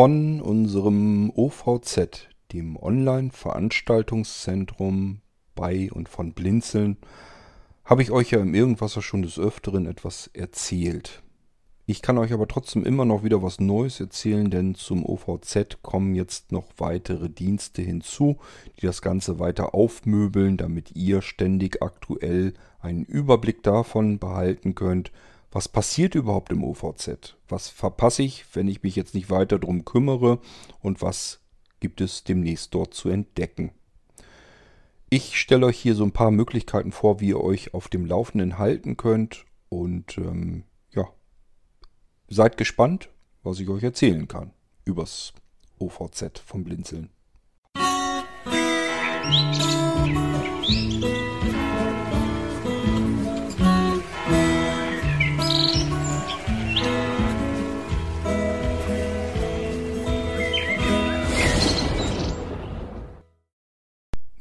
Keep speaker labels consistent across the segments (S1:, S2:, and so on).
S1: Von unserem OVZ, dem Online-Veranstaltungszentrum bei und von Blinzeln, habe ich euch ja im Irgendwasser schon des Öfteren etwas erzählt. Ich kann euch aber trotzdem immer noch wieder was Neues erzählen, denn zum OVZ kommen jetzt noch weitere Dienste hinzu, die das Ganze weiter aufmöbeln, damit ihr ständig aktuell einen Überblick davon behalten könnt, was passiert überhaupt im OVZ? Was verpasse ich, wenn ich mich jetzt nicht weiter darum kümmere? Und was gibt es demnächst dort zu entdecken? Ich stelle euch hier so ein paar Möglichkeiten vor, wie ihr euch auf dem Laufenden halten könnt. Und ähm, ja, seid gespannt, was ich euch erzählen kann übers OVZ vom Blinzeln.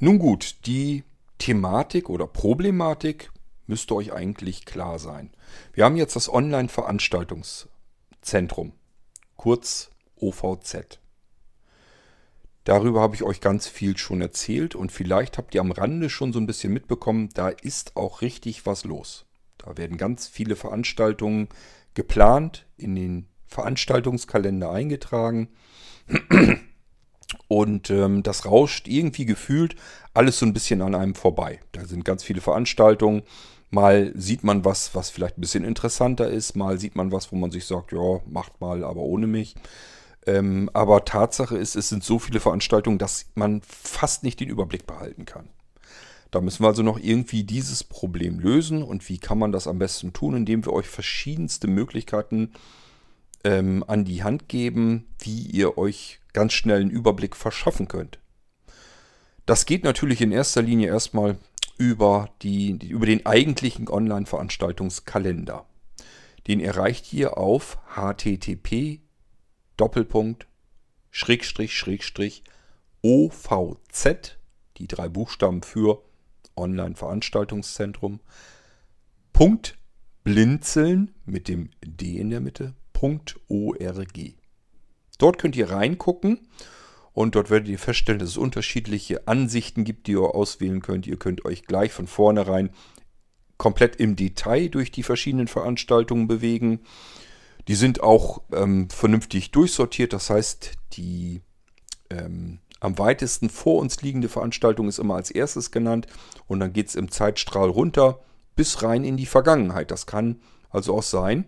S1: Nun gut, die Thematik oder Problematik müsste euch eigentlich klar sein. Wir haben jetzt das Online-Veranstaltungszentrum, kurz OVZ. Darüber habe ich euch ganz viel schon erzählt und vielleicht habt ihr am Rande schon so ein bisschen mitbekommen, da ist auch richtig was los. Da werden ganz viele Veranstaltungen geplant, in den Veranstaltungskalender eingetragen. Und ähm, das rauscht irgendwie gefühlt alles so ein bisschen an einem vorbei. Da sind ganz viele Veranstaltungen. Mal sieht man was, was vielleicht ein bisschen interessanter ist. Mal sieht man was, wo man sich sagt, ja, macht mal, aber ohne mich. Ähm, aber Tatsache ist, es sind so viele Veranstaltungen, dass man fast nicht den Überblick behalten kann. Da müssen wir also noch irgendwie dieses Problem lösen. Und wie kann man das am besten tun? Indem wir euch verschiedenste Möglichkeiten ähm, an die Hand geben, wie ihr euch ganz schnell einen Überblick verschaffen könnt. Das geht natürlich in erster Linie erstmal über, die, über den eigentlichen Online-Veranstaltungskalender. Den erreicht ihr auf http Doppelpunkt Schrägstrich Schrägstrich OVZ, die drei Buchstaben für Online-Veranstaltungszentrum, Punkt Blinzeln mit dem D in der Mitte, Punkt .org. Dort könnt ihr reingucken und dort werdet ihr feststellen, dass es unterschiedliche Ansichten gibt, die ihr auswählen könnt. Ihr könnt euch gleich von vornherein komplett im Detail durch die verschiedenen Veranstaltungen bewegen. Die sind auch ähm, vernünftig durchsortiert. Das heißt, die ähm, am weitesten vor uns liegende Veranstaltung ist immer als erstes genannt und dann geht es im Zeitstrahl runter bis rein in die Vergangenheit. Das kann also auch sein,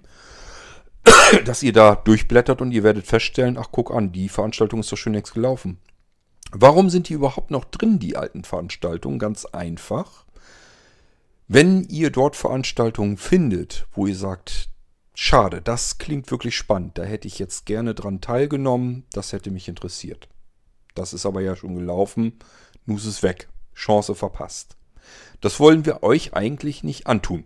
S1: dass ihr da durchblättert und ihr werdet feststellen, ach guck an, die Veranstaltung ist doch schon längst gelaufen. Warum sind die überhaupt noch drin, die alten Veranstaltungen? Ganz einfach. Wenn ihr dort Veranstaltungen findet, wo ihr sagt, schade, das klingt wirklich spannend, da hätte ich jetzt gerne dran teilgenommen, das hätte mich interessiert. Das ist aber ja schon gelaufen, nun ist es weg, Chance verpasst. Das wollen wir euch eigentlich nicht antun.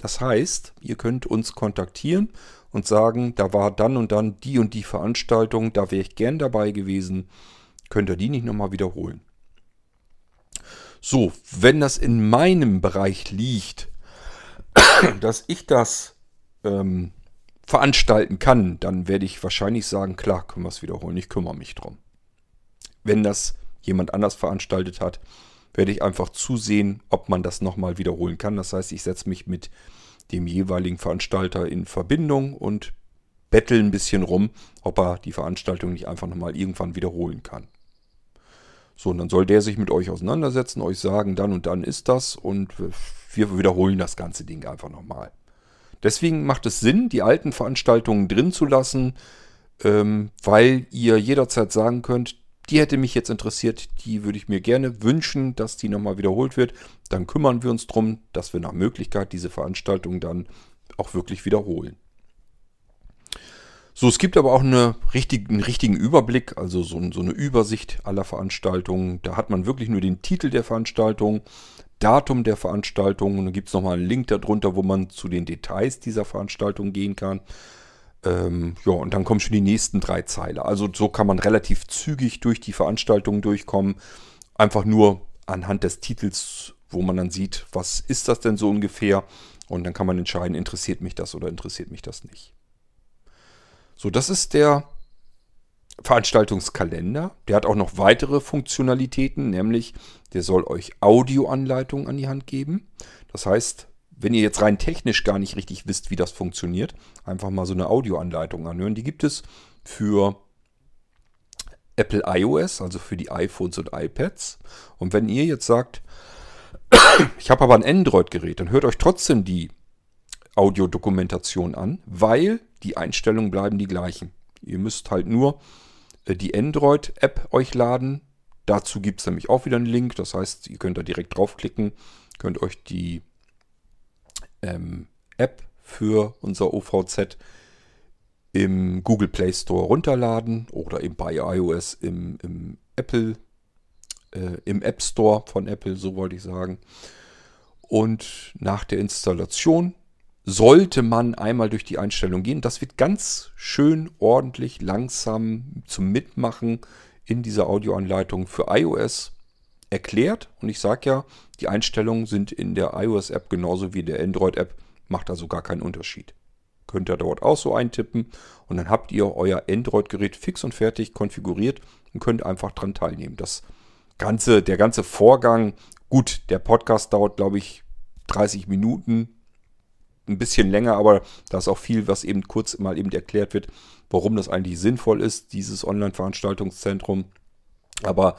S1: Das heißt, ihr könnt uns kontaktieren und sagen, da war dann und dann die und die Veranstaltung, da wäre ich gern dabei gewesen, könnt ihr die nicht nochmal wiederholen. So, wenn das in meinem Bereich liegt, dass ich das ähm, veranstalten kann, dann werde ich wahrscheinlich sagen, klar, können wir es wiederholen, ich kümmere mich drum. Wenn das jemand anders veranstaltet hat, werde ich einfach zusehen, ob man das nochmal wiederholen kann. Das heißt, ich setze mich mit dem jeweiligen Veranstalter in Verbindung und bettel ein bisschen rum, ob er die Veranstaltung nicht einfach nochmal irgendwann wiederholen kann. So, und dann soll der sich mit euch auseinandersetzen, euch sagen, dann und dann ist das und wir wiederholen das ganze Ding einfach nochmal. Deswegen macht es Sinn, die alten Veranstaltungen drin zu lassen, ähm, weil ihr jederzeit sagen könnt, die hätte mich jetzt interessiert, die würde ich mir gerne wünschen, dass die nochmal wiederholt wird. Dann kümmern wir uns darum, dass wir nach Möglichkeit diese Veranstaltung dann auch wirklich wiederholen. So, es gibt aber auch eine richtig, einen richtigen Überblick, also so, so, eine Übersicht aller Veranstaltungen. Da hat man wirklich nur den Titel der Veranstaltung, Datum der Veranstaltung und dann gibt es nochmal einen Link darunter, wo man zu den Details dieser Veranstaltung gehen kann. Ähm, ja, und dann kommen schon die nächsten drei Zeile. Also so kann man relativ zügig durch die Veranstaltung durchkommen. Einfach nur anhand des Titels, wo man dann sieht, was ist das denn so ungefähr. Und dann kann man entscheiden, interessiert mich das oder interessiert mich das nicht. So, das ist der Veranstaltungskalender. Der hat auch noch weitere Funktionalitäten, nämlich der soll euch Audioanleitungen an die Hand geben. Das heißt, wenn ihr jetzt rein technisch gar nicht richtig wisst, wie das funktioniert, einfach mal so eine Audioanleitung anhören. Die gibt es für Apple iOS, also für die iPhones und iPads. Und wenn ihr jetzt sagt, ich habe aber ein Android-Gerät, dann hört euch trotzdem die Audiodokumentation an, weil die Einstellungen bleiben die gleichen. Ihr müsst halt nur äh, die Android-App euch laden. Dazu gibt es nämlich auch wieder einen Link. Das heißt, ihr könnt da direkt draufklicken, könnt euch die ähm, App für unser OVZ im Google Play Store runterladen oder eben bei iOS im, im Apple, äh, im App Store von Apple, so wollte ich sagen. Und nach der Installation sollte man einmal durch die Einstellung gehen. Das wird ganz schön ordentlich, langsam zum Mitmachen in dieser Audioanleitung für iOS erklärt. Und ich sage ja, die Einstellungen sind in der iOS-App genauso wie in der Android-App. Macht also gar keinen Unterschied. Könnt ihr dort auch so eintippen und dann habt ihr euer Android-Gerät fix und fertig konfiguriert und könnt einfach dran teilnehmen. Das ganze, der ganze Vorgang, gut, der Podcast dauert, glaube ich, 30 Minuten, ein bisschen länger, aber da ist auch viel, was eben kurz mal eben erklärt wird, warum das eigentlich sinnvoll ist, dieses Online-Veranstaltungszentrum. Aber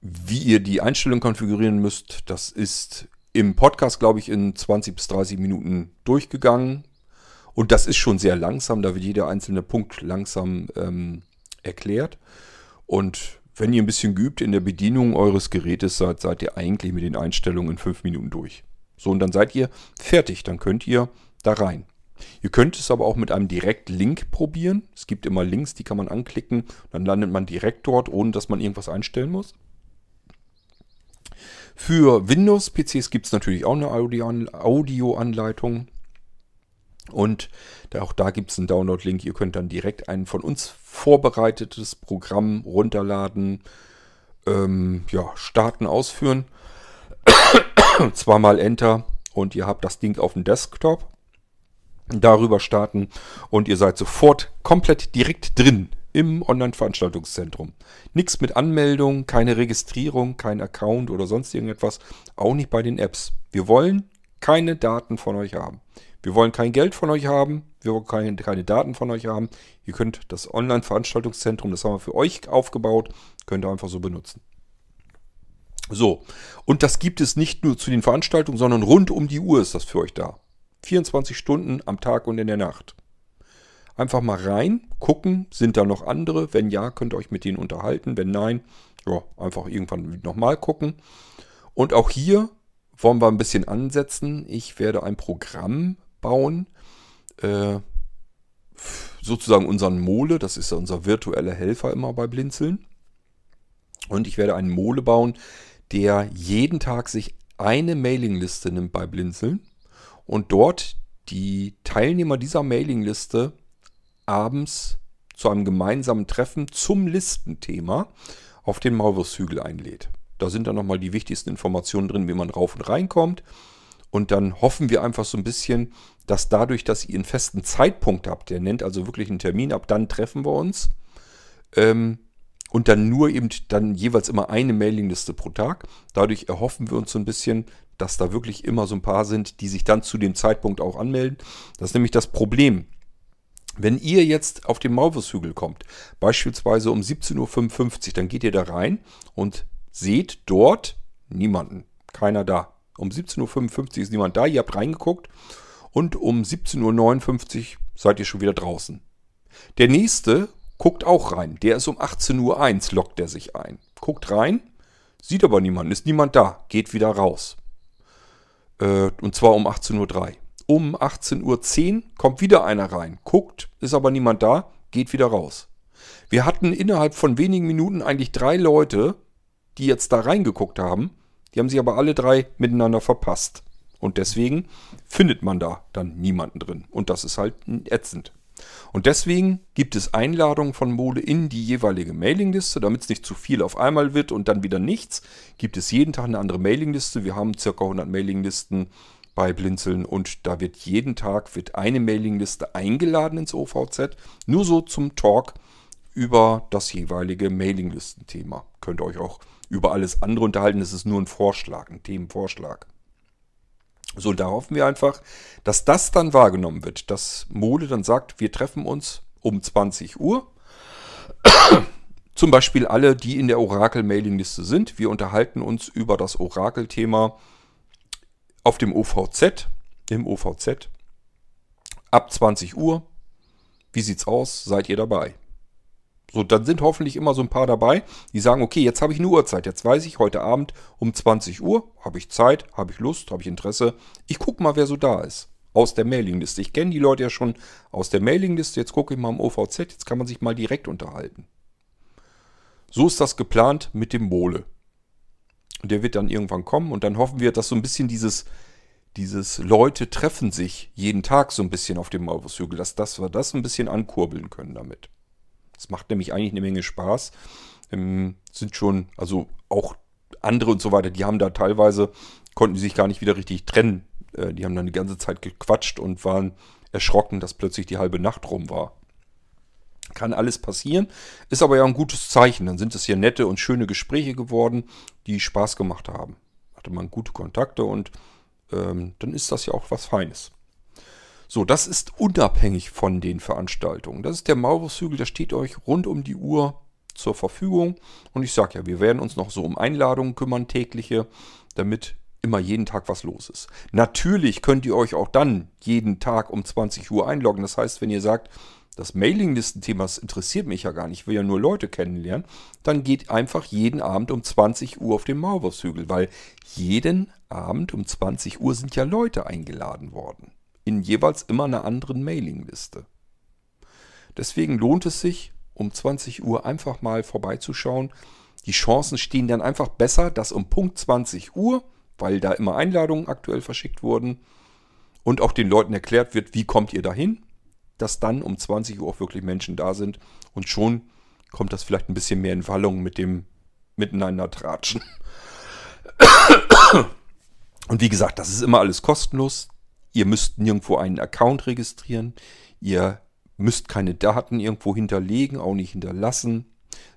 S1: wie ihr die Einstellung konfigurieren müsst, das ist im Podcast, glaube ich, in 20 bis 30 Minuten durchgegangen. Und das ist schon sehr langsam, da wird jeder einzelne Punkt langsam ähm, erklärt. Und wenn ihr ein bisschen geübt in der Bedienung eures Gerätes seid, seid ihr eigentlich mit den Einstellungen in 5 Minuten durch. So, und dann seid ihr fertig. Dann könnt ihr da rein. Ihr könnt es aber auch mit einem Direktlink probieren. Es gibt immer Links, die kann man anklicken. Dann landet man direkt dort, ohne dass man irgendwas einstellen muss. Für Windows-PCs gibt es natürlich auch eine Audioanleitung. Und auch da gibt es einen Download-Link. Ihr könnt dann direkt ein von uns vorbereitetes Programm runterladen, ähm, ja, starten, ausführen. Zweimal Enter und ihr habt das Ding auf dem Desktop. Darüber starten und ihr seid sofort komplett direkt drin im Online-Veranstaltungszentrum. Nichts mit Anmeldung, keine Registrierung, kein Account oder sonst irgendetwas. Auch nicht bei den Apps. Wir wollen keine Daten von euch haben. Wir wollen kein Geld von euch haben. Wir wollen keine, keine Daten von euch haben. Ihr könnt das Online-Veranstaltungszentrum, das haben wir für euch aufgebaut, könnt ihr einfach so benutzen. So, und das gibt es nicht nur zu den Veranstaltungen, sondern rund um die Uhr ist das für euch da. 24 Stunden am Tag und in der Nacht. Einfach mal rein, gucken, sind da noch andere? Wenn ja, könnt ihr euch mit denen unterhalten. Wenn nein, ja, einfach irgendwann nochmal gucken. Und auch hier wollen wir ein bisschen ansetzen. Ich werde ein Programm bauen, äh, sozusagen unseren Mole, das ist ja unser virtueller Helfer immer bei Blinzeln. Und ich werde einen Mole bauen, der jeden Tag sich eine Mailingliste nimmt bei Blinzeln und dort die Teilnehmer dieser Mailingliste abends zu einem gemeinsamen Treffen zum Listenthema auf den Maulwurfshügel einlädt. Da sind dann nochmal die wichtigsten Informationen drin, wie man rauf und reinkommt. Und dann hoffen wir einfach so ein bisschen, dass dadurch, dass ihr einen festen Zeitpunkt habt, der nennt also wirklich einen Termin, ab dann treffen wir uns, ähm, und dann nur eben dann jeweils immer eine Mailingliste pro Tag. Dadurch erhoffen wir uns so ein bisschen, dass da wirklich immer so ein paar sind, die sich dann zu dem Zeitpunkt auch anmelden. Das ist nämlich das Problem. Wenn ihr jetzt auf den Maulwurfshügel kommt, beispielsweise um 17.55 Uhr, dann geht ihr da rein und seht dort niemanden. Keiner da. Um 17.55 Uhr ist niemand da, ihr habt reingeguckt und um 17.59 Uhr seid ihr schon wieder draußen. Der nächste guckt auch rein. Der ist um 18.01 Uhr, lockt er sich ein. Guckt rein, sieht aber niemanden, ist niemand da, geht wieder raus. Äh, und zwar um 18.03 Uhr. Um 18.10 Uhr kommt wieder einer rein, guckt, ist aber niemand da, geht wieder raus. Wir hatten innerhalb von wenigen Minuten eigentlich drei Leute, die jetzt da reingeguckt haben. Die haben sich aber alle drei miteinander verpasst. Und deswegen findet man da dann niemanden drin. Und das ist halt ätzend. Und deswegen gibt es Einladungen von Mole in die jeweilige Mailingliste, damit es nicht zu viel auf einmal wird und dann wieder nichts. Gibt es jeden Tag eine andere Mailingliste. Wir haben ca. 100 Mailinglisten bei Blinzeln und da wird jeden Tag wird eine Mailingliste eingeladen ins OVZ. Nur so zum Talk über das jeweilige Mailinglistenthema. Könnt ihr euch auch über alles andere unterhalten. Es ist nur ein Vorschlag, ein Themenvorschlag. So, da hoffen wir einfach, dass das dann wahrgenommen wird, dass Mole dann sagt, wir treffen uns um 20 Uhr. Zum Beispiel alle, die in der Orakel-Mailingliste sind. Wir unterhalten uns über das Orakel-Thema auf dem OVZ, im OVZ, ab 20 Uhr. Wie sieht's aus? Seid ihr dabei? So, dann sind hoffentlich immer so ein paar dabei, die sagen, okay, jetzt habe ich eine Uhrzeit. Jetzt weiß ich, heute Abend um 20 Uhr habe ich Zeit, habe ich Lust, habe ich Interesse. Ich gucke mal, wer so da ist. Aus der Mailingliste. Ich kenne die Leute ja schon aus der Mailingliste. Jetzt gucke ich mal im OVZ. Jetzt kann man sich mal direkt unterhalten. So ist das geplant mit dem Mole. Der wird dann irgendwann kommen und dann hoffen wir, dass so ein bisschen dieses, dieses Leute treffen sich jeden Tag so ein bisschen auf dem Maulwurfshügel, dass das, wir das ein bisschen ankurbeln können damit. Das macht nämlich eigentlich eine Menge Spaß. Ähm, sind schon, also auch andere und so weiter, die haben da teilweise, konnten sich gar nicht wieder richtig trennen. Äh, die haben dann die ganze Zeit gequatscht und waren erschrocken, dass plötzlich die halbe Nacht rum war. Kann alles passieren, ist aber ja ein gutes Zeichen. Dann sind es hier nette und schöne Gespräche geworden, die Spaß gemacht haben. Hatte man gute Kontakte und ähm, dann ist das ja auch was Feines. So, das ist unabhängig von den Veranstaltungen. Das ist der Maulwurfshügel, der steht euch rund um die Uhr zur Verfügung. Und ich sage ja, wir werden uns noch so um Einladungen kümmern, tägliche, damit immer jeden Tag was los ist. Natürlich könnt ihr euch auch dann jeden Tag um 20 Uhr einloggen. Das heißt, wenn ihr sagt, das Mailinglistenthema interessiert mich ja gar nicht, ich will ja nur Leute kennenlernen, dann geht einfach jeden Abend um 20 Uhr auf den Maulwurfshügel, weil jeden Abend um 20 Uhr sind ja Leute eingeladen worden in jeweils immer einer anderen Mailingliste. Deswegen lohnt es sich, um 20 Uhr einfach mal vorbeizuschauen. Die Chancen stehen dann einfach besser, dass um Punkt 20 Uhr, weil da immer Einladungen aktuell verschickt wurden und auch den Leuten erklärt wird, wie kommt ihr dahin, dass dann um 20 Uhr auch wirklich Menschen da sind und schon kommt das vielleicht ein bisschen mehr in Wallung mit dem Miteinander tratschen. Und wie gesagt, das ist immer alles kostenlos. Ihr müsst nirgendwo einen Account registrieren. Ihr müsst keine Daten irgendwo hinterlegen, auch nicht hinterlassen.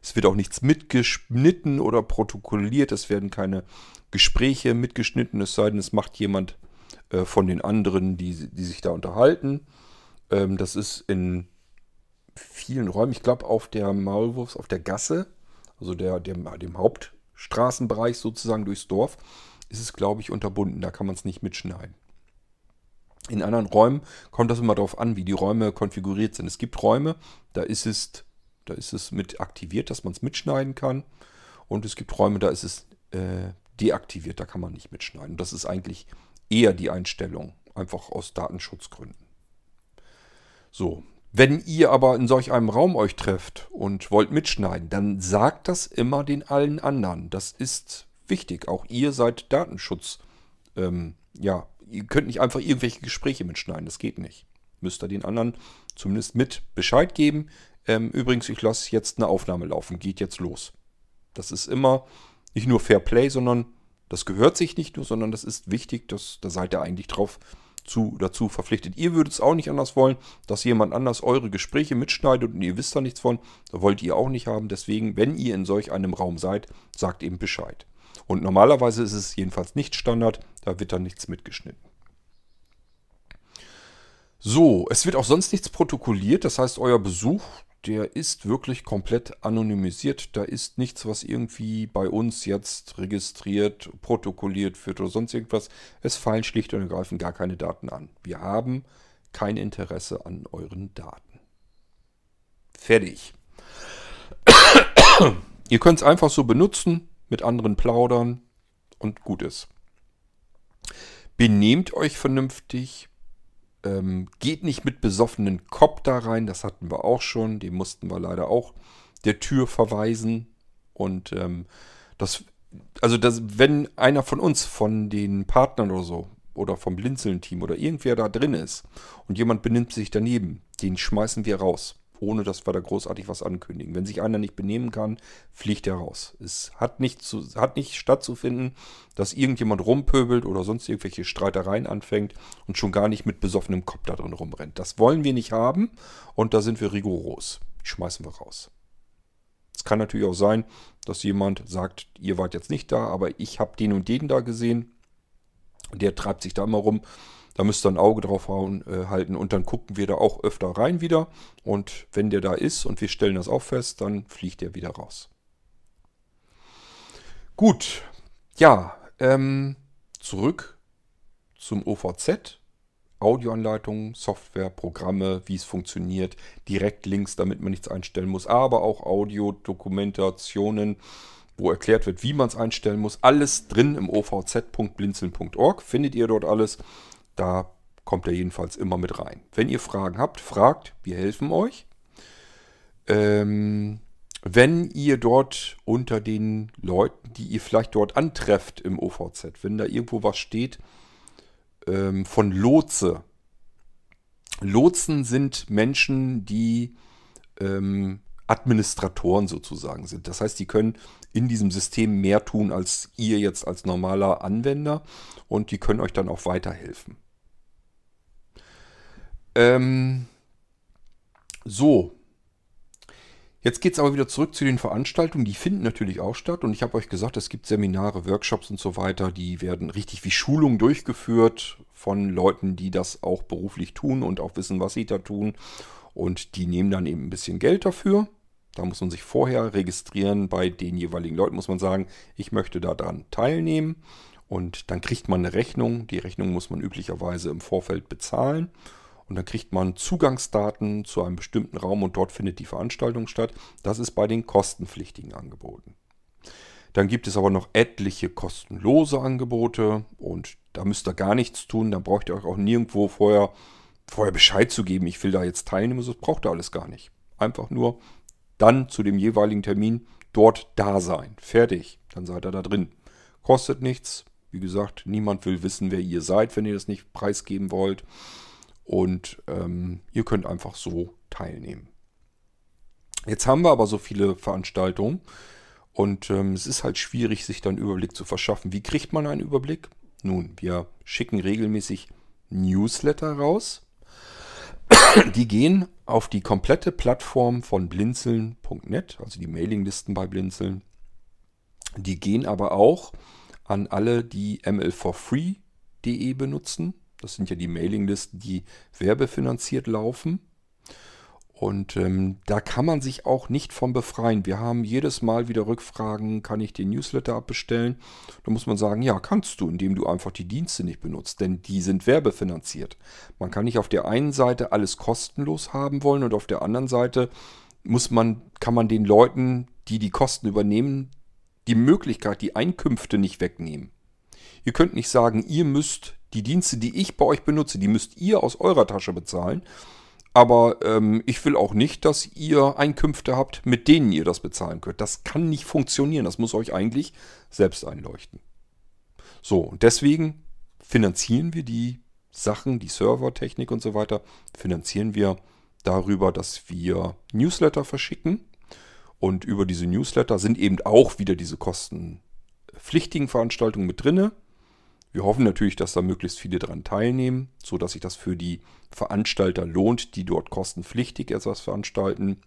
S1: Es wird auch nichts mitgeschnitten oder protokolliert. Es werden keine Gespräche mitgeschnitten, es sei denn, es macht jemand äh, von den anderen, die, die sich da unterhalten. Ähm, das ist in vielen Räumen, ich glaube auf der Maulwurfs, auf der Gasse, also der, der, dem Hauptstraßenbereich sozusagen durchs Dorf, ist es, glaube ich, unterbunden. Da kann man es nicht mitschneiden. In anderen Räumen kommt das immer darauf an, wie die Räume konfiguriert sind. Es gibt Räume, da ist es, da ist es mit aktiviert, dass man es mitschneiden kann. Und es gibt Räume, da ist es äh, deaktiviert, da kann man nicht mitschneiden. Das ist eigentlich eher die Einstellung, einfach aus Datenschutzgründen. So, wenn ihr aber in solch einem Raum euch trefft und wollt mitschneiden, dann sagt das immer den allen anderen. Das ist wichtig. Auch ihr seid Datenschutz ähm, ja, ihr könnt nicht einfach irgendwelche Gespräche mitschneiden. Das geht nicht. Müsst ihr den anderen zumindest mit Bescheid geben. Ähm, übrigens, ich lasse jetzt eine Aufnahme laufen. Geht jetzt los. Das ist immer nicht nur Fair Play, sondern das gehört sich nicht nur, sondern das ist wichtig. Das, da seid ihr eigentlich drauf zu, dazu verpflichtet. Ihr würdet es auch nicht anders wollen, dass jemand anders eure Gespräche mitschneidet und ihr wisst da nichts von. Da wollt ihr auch nicht haben. Deswegen, wenn ihr in solch einem Raum seid, sagt eben Bescheid. Und normalerweise ist es jedenfalls nicht Standard, da wird dann nichts mitgeschnitten. So, es wird auch sonst nichts protokolliert, das heißt, euer Besuch, der ist wirklich komplett anonymisiert. Da ist nichts, was irgendwie bei uns jetzt registriert, protokolliert wird oder sonst irgendwas. Es fallen schlicht und ergreifend gar keine Daten an. Wir haben kein Interesse an euren Daten. Fertig. Ihr könnt es einfach so benutzen mit anderen plaudern und gut ist. Benehmt euch vernünftig. Ähm, geht nicht mit besoffenen Kopf da rein. Das hatten wir auch schon. Den mussten wir leider auch der Tür verweisen. Und ähm, das, also das, wenn einer von uns, von den Partnern oder so, oder vom Blinzeln-Team oder irgendwer da drin ist und jemand benimmt sich daneben, den schmeißen wir raus ohne dass wir da großartig was ankündigen. Wenn sich einer nicht benehmen kann, fliegt er raus. Es hat nicht, zu, hat nicht stattzufinden, dass irgendjemand rumpöbelt oder sonst irgendwelche Streitereien anfängt und schon gar nicht mit besoffenem Kopf da drin rumrennt. Das wollen wir nicht haben und da sind wir rigoros. Die schmeißen wir raus. kann natürlich auch sein, dass jemand sagt, ihr wart jetzt nicht da, aber ich habe den und den da gesehen. Der treibt sich da immer rum. Da müsst ihr ein Auge drauf äh, halten und dann gucken wir da auch öfter rein wieder. Und wenn der da ist und wir stellen das auch fest, dann fliegt der wieder raus. Gut, ja, ähm, zurück zum OVZ. Audioanleitungen, Software, Programme, wie es funktioniert, Direktlinks, damit man nichts einstellen muss, aber auch Audiodokumentationen, wo erklärt wird, wie man es einstellen muss. Alles drin im ovz.blinzeln.org findet ihr dort alles. Da kommt er jedenfalls immer mit rein. Wenn ihr Fragen habt, fragt, wir helfen euch. Ähm, wenn ihr dort unter den Leuten, die ihr vielleicht dort antrefft im OVZ, wenn da irgendwo was steht ähm, von Lotse. Lotsen sind Menschen, die ähm, Administratoren sozusagen sind. Das heißt, die können in diesem System mehr tun als ihr jetzt als normaler Anwender und die können euch dann auch weiterhelfen. Ähm, so, Jetzt geht es aber wieder zurück zu den Veranstaltungen. Die finden natürlich auch statt. Und ich habe euch gesagt, es gibt Seminare, Workshops und so weiter. Die werden richtig wie Schulungen durchgeführt von Leuten, die das auch beruflich tun und auch wissen, was sie da tun. Und die nehmen dann eben ein bisschen Geld dafür. Da muss man sich vorher registrieren. Bei den jeweiligen Leuten muss man sagen, ich möchte daran teilnehmen. Und dann kriegt man eine Rechnung. Die Rechnung muss man üblicherweise im Vorfeld bezahlen. Und dann kriegt man Zugangsdaten zu einem bestimmten Raum und dort findet die Veranstaltung statt. Das ist bei den kostenpflichtigen Angeboten. Dann gibt es aber noch etliche kostenlose Angebote und da müsst ihr gar nichts tun. Da braucht ihr euch auch nirgendwo vorher, vorher Bescheid zu geben, ich will da jetzt teilnehmen. Das braucht ihr alles gar nicht. Einfach nur dann zu dem jeweiligen Termin dort da sein. Fertig. Dann seid ihr da drin. Kostet nichts. Wie gesagt, niemand will wissen, wer ihr seid, wenn ihr das nicht preisgeben wollt. Und ähm, ihr könnt einfach so teilnehmen. Jetzt haben wir aber so viele Veranstaltungen und ähm, es ist halt schwierig, sich dann einen Überblick zu verschaffen. Wie kriegt man einen Überblick? Nun, wir schicken regelmäßig Newsletter raus. Die gehen auf die komplette Plattform von blinzeln.net, also die Mailinglisten bei Blinzeln. Die gehen aber auch an alle, die ml4free.de benutzen. Das sind ja die Mailinglisten, die werbefinanziert laufen. Und ähm, da kann man sich auch nicht von befreien. Wir haben jedes Mal wieder Rückfragen, kann ich den Newsletter abbestellen? Da muss man sagen, ja, kannst du, indem du einfach die Dienste nicht benutzt, denn die sind werbefinanziert. Man kann nicht auf der einen Seite alles kostenlos haben wollen und auf der anderen Seite muss man, kann man den Leuten, die die Kosten übernehmen, die Möglichkeit, die Einkünfte nicht wegnehmen. Ihr könnt nicht sagen, ihr müsst die Dienste, die ich bei euch benutze, die müsst ihr aus eurer Tasche bezahlen. Aber ähm, ich will auch nicht, dass ihr Einkünfte habt, mit denen ihr das bezahlen könnt. Das kann nicht funktionieren. Das muss euch eigentlich selbst einleuchten. So, und deswegen finanzieren wir die Sachen, die Servertechnik und so weiter, finanzieren wir darüber, dass wir Newsletter verschicken. Und über diese Newsletter sind eben auch wieder diese kostenpflichtigen Veranstaltungen mit drinne. Wir hoffen natürlich, dass da möglichst viele daran teilnehmen, sodass sich das für die Veranstalter lohnt, die dort kostenpflichtig etwas veranstalten.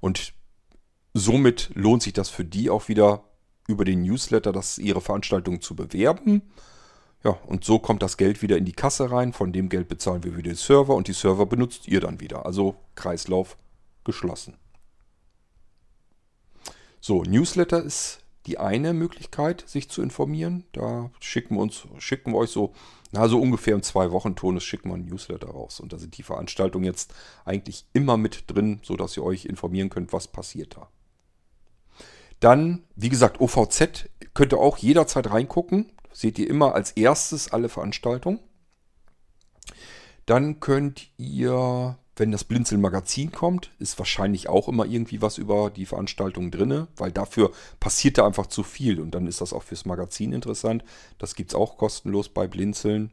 S1: Und somit lohnt sich das für die auch wieder über den Newsletter, das ihre Veranstaltung zu bewerben. Ja, und so kommt das Geld wieder in die Kasse rein. Von dem Geld bezahlen wir wieder den Server und die Server benutzt ihr dann wieder. Also Kreislauf geschlossen. So, Newsletter ist die eine Möglichkeit, sich zu informieren. Da schicken wir uns, schicken wir euch so, na, so ungefähr im zwei Wochen Tonus schicken wir ein Newsletter raus. Und da sind die Veranstaltungen jetzt eigentlich immer mit drin, sodass ihr euch informieren könnt, was passiert da. Dann, wie gesagt, OVZ könnt ihr auch jederzeit reingucken. Seht ihr immer als erstes alle Veranstaltungen. Dann könnt ihr wenn das Blinzeln-Magazin kommt, ist wahrscheinlich auch immer irgendwie was über die Veranstaltung drin, weil dafür passiert da einfach zu viel und dann ist das auch fürs Magazin interessant. Das gibt es auch kostenlos bei Blinzeln.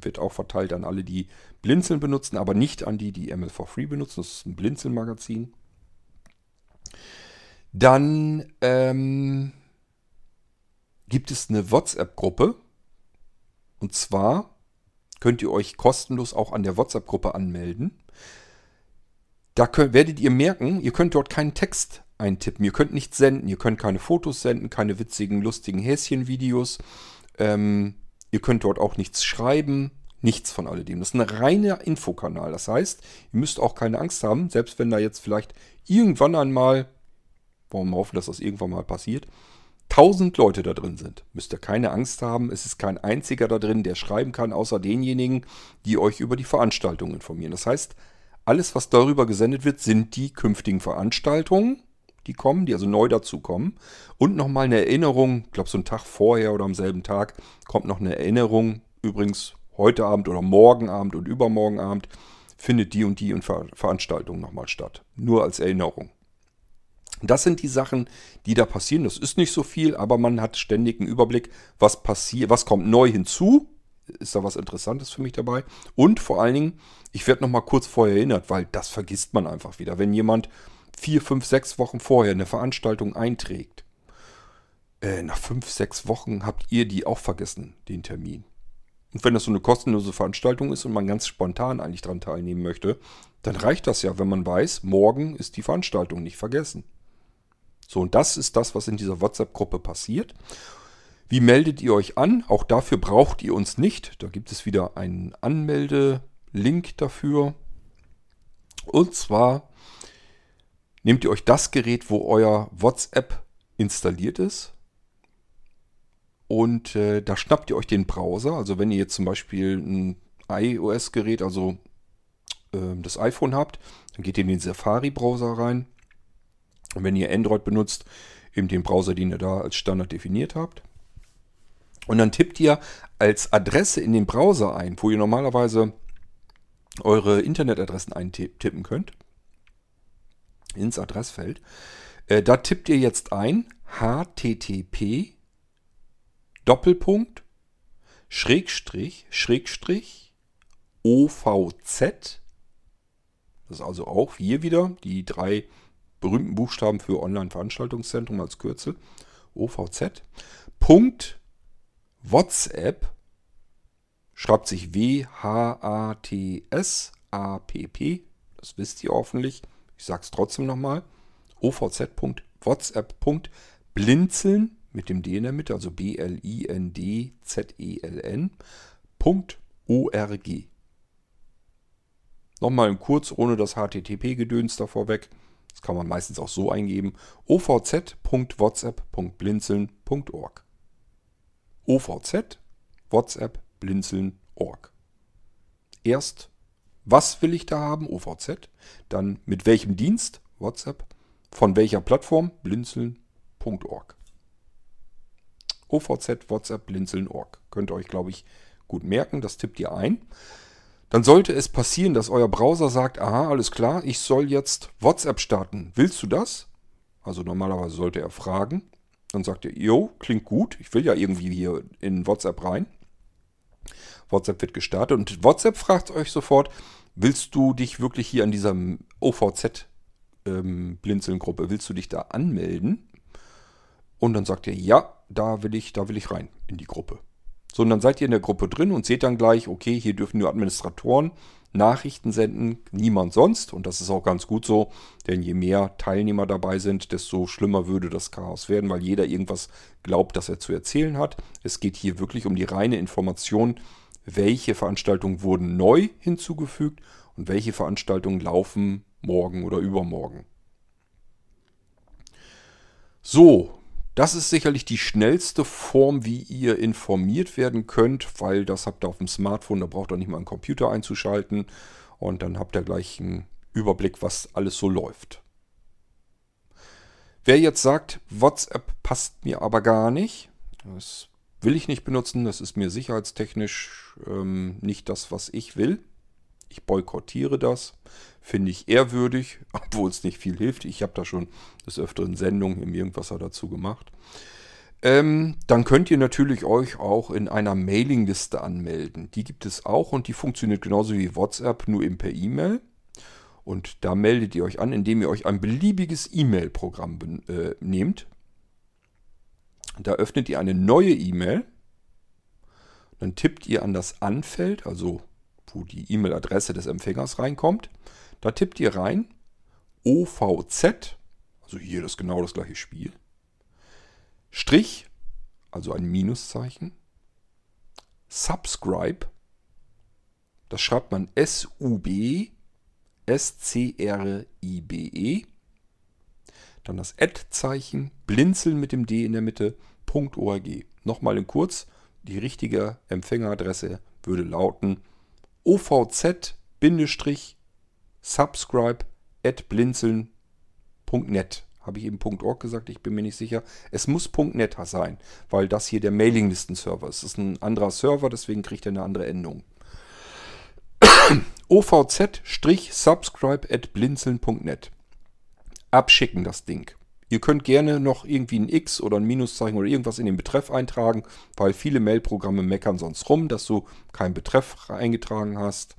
S1: Wird auch verteilt an alle, die Blinzeln benutzen, aber nicht an die, die ML for Free benutzen. Das ist ein Blinzeln-Magazin. Dann ähm, gibt es eine WhatsApp-Gruppe. Und zwar könnt ihr euch kostenlos auch an der WhatsApp-Gruppe anmelden. Da könnt, werdet ihr merken, ihr könnt dort keinen Text eintippen. Ihr könnt nichts senden, ihr könnt keine Fotos senden, keine witzigen, lustigen Häschenvideos. Ähm, ihr könnt dort auch nichts schreiben, nichts von alledem. Das ist ein reiner Infokanal. Das heißt, ihr müsst auch keine Angst haben, selbst wenn da jetzt vielleicht irgendwann einmal, wollen wir hoffen, dass das irgendwann mal passiert, tausend Leute da drin sind, müsst ihr keine Angst haben. Es ist kein einziger da drin, der schreiben kann, außer denjenigen, die euch über die Veranstaltung informieren. Das heißt, alles, was darüber gesendet wird, sind die künftigen Veranstaltungen, die kommen, die also neu dazukommen. Und nochmal eine Erinnerung, ich glaube so einen Tag vorher oder am selben Tag, kommt noch eine Erinnerung. Übrigens heute Abend oder morgen Abend und übermorgen Abend findet die und die Veranstaltung nochmal statt. Nur als Erinnerung. Das sind die Sachen, die da passieren. Das ist nicht so viel, aber man hat ständig einen Überblick, was passiert, was kommt neu hinzu. Ist da was Interessantes für mich dabei? Und vor allen Dingen, ich werde nochmal kurz vorher erinnert, weil das vergisst man einfach wieder. Wenn jemand vier, fünf, sechs Wochen vorher eine Veranstaltung einträgt, äh, nach fünf, sechs Wochen habt ihr die auch vergessen, den Termin. Und wenn das so eine kostenlose Veranstaltung ist und man ganz spontan eigentlich daran teilnehmen möchte, dann reicht das ja, wenn man weiß, morgen ist die Veranstaltung nicht vergessen. So, und das ist das, was in dieser WhatsApp-Gruppe passiert. Wie meldet ihr euch an? Auch dafür braucht ihr uns nicht. Da gibt es wieder einen Anmelde-Link dafür. Und zwar nehmt ihr euch das Gerät, wo euer WhatsApp installiert ist. Und äh, da schnappt ihr euch den Browser. Also wenn ihr jetzt zum Beispiel ein iOS-Gerät, also äh, das iPhone habt, dann geht ihr in den Safari-Browser rein und wenn ihr Android benutzt, eben den Browser, den ihr da als Standard definiert habt. Und dann tippt ihr als Adresse in den Browser ein, wo ihr normalerweise eure Internetadressen eintippen könnt, ins Adressfeld. Äh, da tippt ihr jetzt ein http Doppelpunkt Schrägstrich Schrägstrich OVZ. Das ist also auch hier wieder die drei berühmten Buchstaben für Online-Veranstaltungszentrum als Kürzel, OVZ, Punkt WhatsApp, schreibt sich W-H-A-T-S-A-P-P, das wisst ihr hoffentlich, ich sage es trotzdem nochmal, ovz.whatsapp.blinzeln mit dem D in der Mitte, also B-L-I-N-D-Z-E-L-N, Punkt O-R-G. Nochmal kurz, ohne das HTTP-Gedöns davor weg. Das kann man meistens auch so eingeben. ovz.whatsapp.blinzeln.org OVZ, WhatsApp, Blinzeln, Org. Erst, was will ich da haben? OVZ. Dann mit welchem Dienst? WhatsApp. Von welcher Plattform? Blinzeln.org. OVZ, WhatsApp, Blinzeln, Org. Könnt ihr euch, glaube ich, gut merken. Das tippt ihr ein. Dann sollte es passieren, dass euer Browser sagt, aha, alles klar, ich soll jetzt WhatsApp starten. Willst du das? Also normalerweise sollte er fragen. Dann sagt ihr, jo, klingt gut, ich will ja irgendwie hier in WhatsApp rein. WhatsApp wird gestartet und WhatsApp fragt euch sofort, willst du dich wirklich hier an dieser OVZ ähm, willst du dich da anmelden? Und dann sagt ihr, ja, da will ich, da will ich rein in die Gruppe. So, und dann seid ihr in der Gruppe drin und seht dann gleich, okay, hier dürfen nur Administratoren Nachrichten senden, niemand sonst. Und das ist auch ganz gut so, denn je mehr Teilnehmer dabei sind, desto schlimmer würde das Chaos werden, weil jeder irgendwas glaubt, dass er zu erzählen hat. Es geht hier wirklich um die reine Information, welche Veranstaltungen wurden neu hinzugefügt und welche Veranstaltungen laufen morgen oder übermorgen. So, das ist sicherlich die schnellste Form, wie ihr informiert werden könnt, weil das habt ihr auf dem Smartphone, da braucht ihr nicht mal einen Computer einzuschalten und dann habt ihr gleich einen Überblick, was alles so läuft. Wer jetzt sagt, WhatsApp passt mir aber gar nicht, das will ich nicht benutzen, das ist mir sicherheitstechnisch ähm, nicht das, was ich will. Ich boykottiere das. Finde ich ehrwürdig, obwohl es nicht viel hilft. Ich habe da schon des Öfteren Sendungen im Irgendwasser dazu gemacht. Ähm, dann könnt ihr natürlich euch auch in einer Mailingliste anmelden. Die gibt es auch und die funktioniert genauso wie WhatsApp, nur eben per E-Mail. Und da meldet ihr euch an, indem ihr euch ein beliebiges E-Mail-Programm äh, nehmt. Da öffnet ihr eine neue E-Mail. Dann tippt ihr an das Anfeld, also wo die E-Mail-Adresse des Empfängers reinkommt. Da tippt ihr rein OVZ, Also hier ist genau das gleiche Spiel. Strich, also ein Minuszeichen. Subscribe, das schreibt man S-U-B, S-C-R-I-B-E. Dann das Ad-Zeichen, blinzeln mit dem D in der Mitte, .org. Nochmal in kurz, die richtige Empfängeradresse würde lauten ovz-subscribe at blinzeln.net. Habe ich eben .org gesagt? Ich bin mir nicht sicher. Es muss .net sein, weil das hier der Mailinglisten-Server ist. Es ist ein anderer Server, deswegen kriegt er eine andere Endung. ovz-subscribe at blinzeln.net. Abschicken das Ding. Ihr könnt gerne noch irgendwie ein X oder ein Minuszeichen oder irgendwas in den Betreff eintragen, weil viele Mailprogramme meckern sonst rum, dass du keinen Betreff eingetragen hast.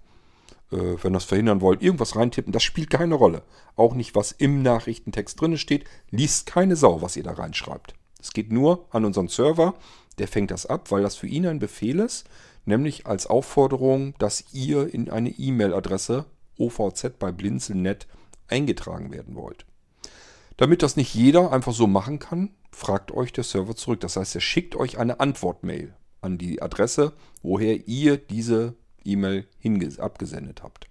S1: Äh, wenn ihr das verhindern wollt, irgendwas reintippen, das spielt keine Rolle. Auch nicht, was im Nachrichtentext drin steht. Liest keine Sau, was ihr da reinschreibt. Es geht nur an unseren Server, der fängt das ab, weil das für ihn ein Befehl ist, nämlich als Aufforderung, dass ihr in eine E-Mail-Adresse ovz bei blinzeln.net eingetragen werden wollt. Damit das nicht jeder einfach so machen kann, fragt euch der Server zurück. Das heißt, er schickt euch eine Antwortmail an die Adresse, woher ihr diese E-Mail abgesendet habt.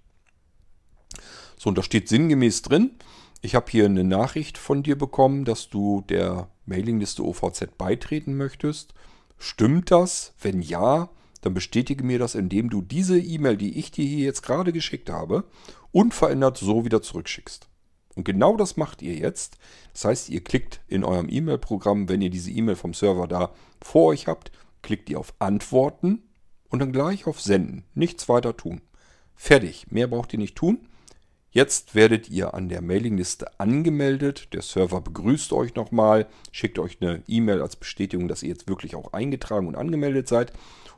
S1: So, und da steht sinngemäß drin, ich habe hier eine Nachricht von dir bekommen, dass du der Mailingliste OVZ beitreten möchtest. Stimmt das? Wenn ja, dann bestätige mir das, indem du diese E-Mail, die ich dir hier jetzt gerade geschickt habe, unverändert so wieder zurückschickst. Und genau das macht ihr jetzt. Das heißt, ihr klickt in eurem E-Mail-Programm, wenn ihr diese E-Mail vom Server da vor euch habt, klickt ihr auf Antworten und dann gleich auf Senden. Nichts weiter tun. Fertig. Mehr braucht ihr nicht tun. Jetzt werdet ihr an der Mailingliste angemeldet. Der Server begrüßt euch nochmal, schickt euch eine E-Mail als Bestätigung, dass ihr jetzt wirklich auch eingetragen und angemeldet seid.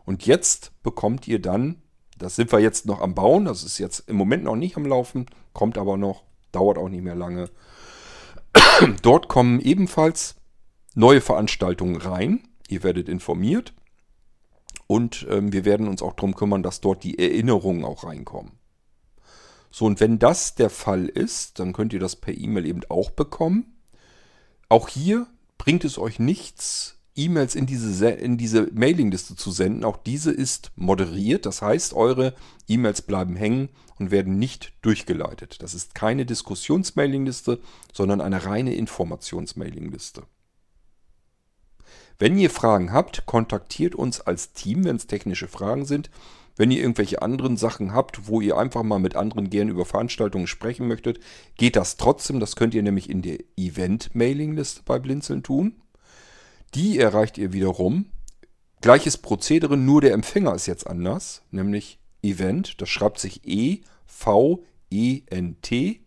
S1: Und jetzt bekommt ihr dann, das sind wir jetzt noch am Bauen, das ist jetzt im Moment noch nicht am Laufen, kommt aber noch, dauert auch nicht mehr lange. Dort kommen ebenfalls neue Veranstaltungen rein. Ihr werdet informiert. Und ähm, wir werden uns auch darum kümmern, dass dort die Erinnerungen auch reinkommen. So, und wenn das der Fall ist, dann könnt ihr das per E-Mail eben auch bekommen. Auch hier bringt es euch nichts, E-Mails in diese, in diese Mailingliste zu senden. Auch diese ist moderiert. Das heißt, eure E-Mails bleiben hängen und werden nicht durchgeleitet. Das ist keine Diskussionsmailingliste, sondern eine reine Informationsmailingliste. Wenn ihr Fragen habt, kontaktiert uns als Team, wenn es technische Fragen sind. Wenn ihr irgendwelche anderen Sachen habt, wo ihr einfach mal mit anderen gerne über Veranstaltungen sprechen möchtet, geht das trotzdem. Das könnt ihr nämlich in der Event-Mailing-Liste bei Blinzeln tun. Die erreicht ihr wiederum. Gleiches Prozedere, nur der Empfänger ist jetzt anders, nämlich Event. Das schreibt sich E V E N T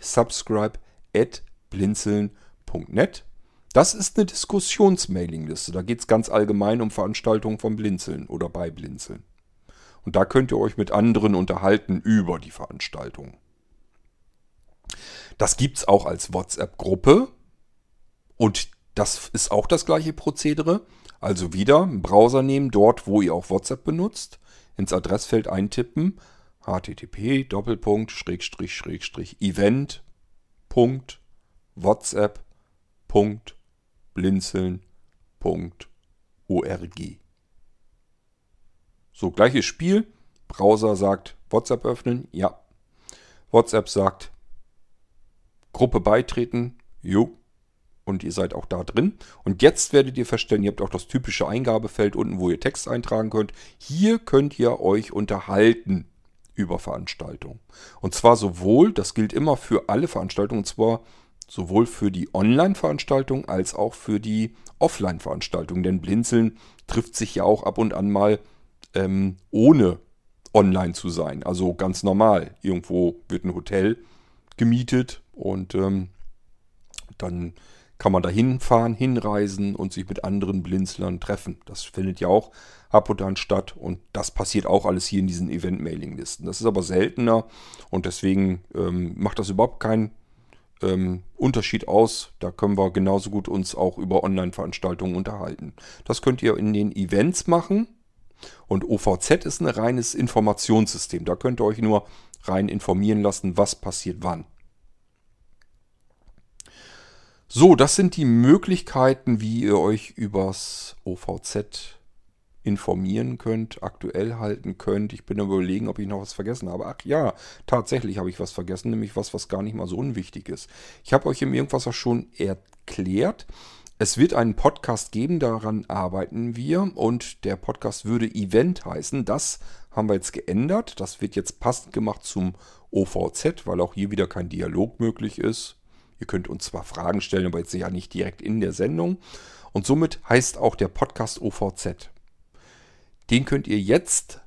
S1: subscribe at blinzeln.net. Das ist eine Diskussionsmailingliste. Da geht es ganz allgemein um Veranstaltungen von Blinzeln oder bei Blinzeln. Und da könnt ihr euch mit anderen unterhalten über die Veranstaltung. Das gibt es auch als WhatsApp-Gruppe. Und das ist auch das gleiche Prozedere. Also wieder einen Browser nehmen, dort wo ihr auch WhatsApp benutzt, ins Adressfeld eintippen, http event.whatsapp.blinzeln.org. So, gleiches Spiel. Browser sagt WhatsApp öffnen, ja. WhatsApp sagt Gruppe beitreten, jo und ihr seid auch da drin. Und jetzt werdet ihr feststellen, ihr habt auch das typische Eingabefeld unten, wo ihr Text eintragen könnt. Hier könnt ihr euch unterhalten über Veranstaltungen. Und zwar sowohl, das gilt immer für alle Veranstaltungen, und zwar sowohl für die Online-Veranstaltung als auch für die Offline-Veranstaltung. Denn Blinzeln trifft sich ja auch ab und an mal ähm, ohne online zu sein. Also ganz normal. Irgendwo wird ein Hotel gemietet und ähm, dann kann man da hinfahren, hinreisen und sich mit anderen Blinzlern treffen. Das findet ja auch ab und an statt und das passiert auch alles hier in diesen Event-Mailing-Listen. Das ist aber seltener und deswegen ähm, macht das überhaupt keinen ähm, Unterschied aus. Da können wir genauso gut uns auch über Online-Veranstaltungen unterhalten. Das könnt ihr in den Events machen und OVZ ist ein reines Informationssystem. Da könnt ihr euch nur rein informieren lassen, was passiert wann. So, das sind die Möglichkeiten, wie ihr euch übers OVZ informieren könnt, aktuell halten könnt. Ich bin überlegen, ob ich noch was vergessen habe. Ach ja, tatsächlich habe ich was vergessen, nämlich was, was gar nicht mal so unwichtig ist. Ich habe euch im Irgendwas auch schon erklärt. Es wird einen Podcast geben, daran arbeiten wir und der Podcast würde Event heißen. Das haben wir jetzt geändert. Das wird jetzt passend gemacht zum OVZ, weil auch hier wieder kein Dialog möglich ist. Ihr könnt uns zwar Fragen stellen, aber jetzt ja nicht direkt in der Sendung. Und somit heißt auch der Podcast OVZ. Den könnt ihr jetzt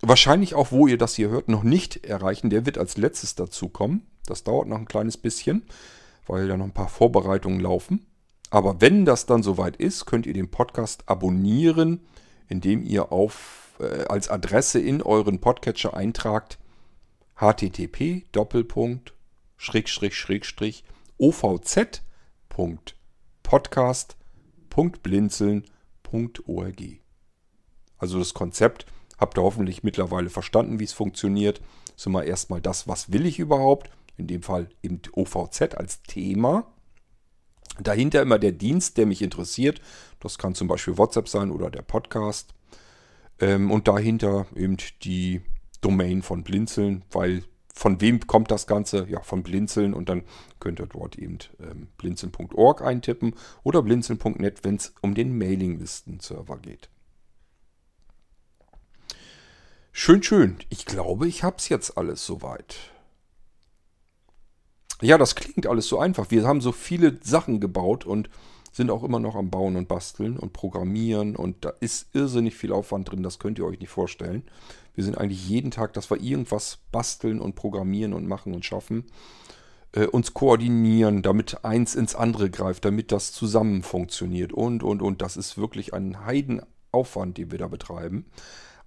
S1: wahrscheinlich auch, wo ihr das hier hört, noch nicht erreichen. Der wird als letztes dazu kommen. Das dauert noch ein kleines bisschen, weil da noch ein paar Vorbereitungen laufen. Aber wenn das dann soweit ist, könnt ihr den Podcast abonnieren, indem ihr auf, äh, als Adresse in euren Podcatcher eintragt http ovz.podcast.blinzeln.org. Also das Konzept habt ihr hoffentlich mittlerweile verstanden, wie es funktioniert. Ist immer erstmal das, was will ich überhaupt? In dem Fall eben OVZ als Thema. Dahinter immer der Dienst, der mich interessiert. Das kann zum Beispiel WhatsApp sein oder der Podcast. Ähm, und dahinter eben die Domain von Blinzeln, weil von wem kommt das Ganze? Ja, von Blinzeln und dann könnt ihr dort eben ähm, blinzeln.org eintippen oder blinzeln.net, wenn es um den Mailinglisten-Server geht. Schön, schön. Ich glaube, ich habe es jetzt alles soweit. Ja, das klingt alles so einfach. Wir haben so viele Sachen gebaut und sind auch immer noch am Bauen und Basteln und Programmieren und da ist irrsinnig viel Aufwand drin, das könnt ihr euch nicht vorstellen. Wir sind eigentlich jeden Tag, dass wir irgendwas basteln und programmieren und machen und schaffen, äh, uns koordinieren, damit eins ins andere greift, damit das zusammen funktioniert und, und, und. Das ist wirklich ein Heidenaufwand, den wir da betreiben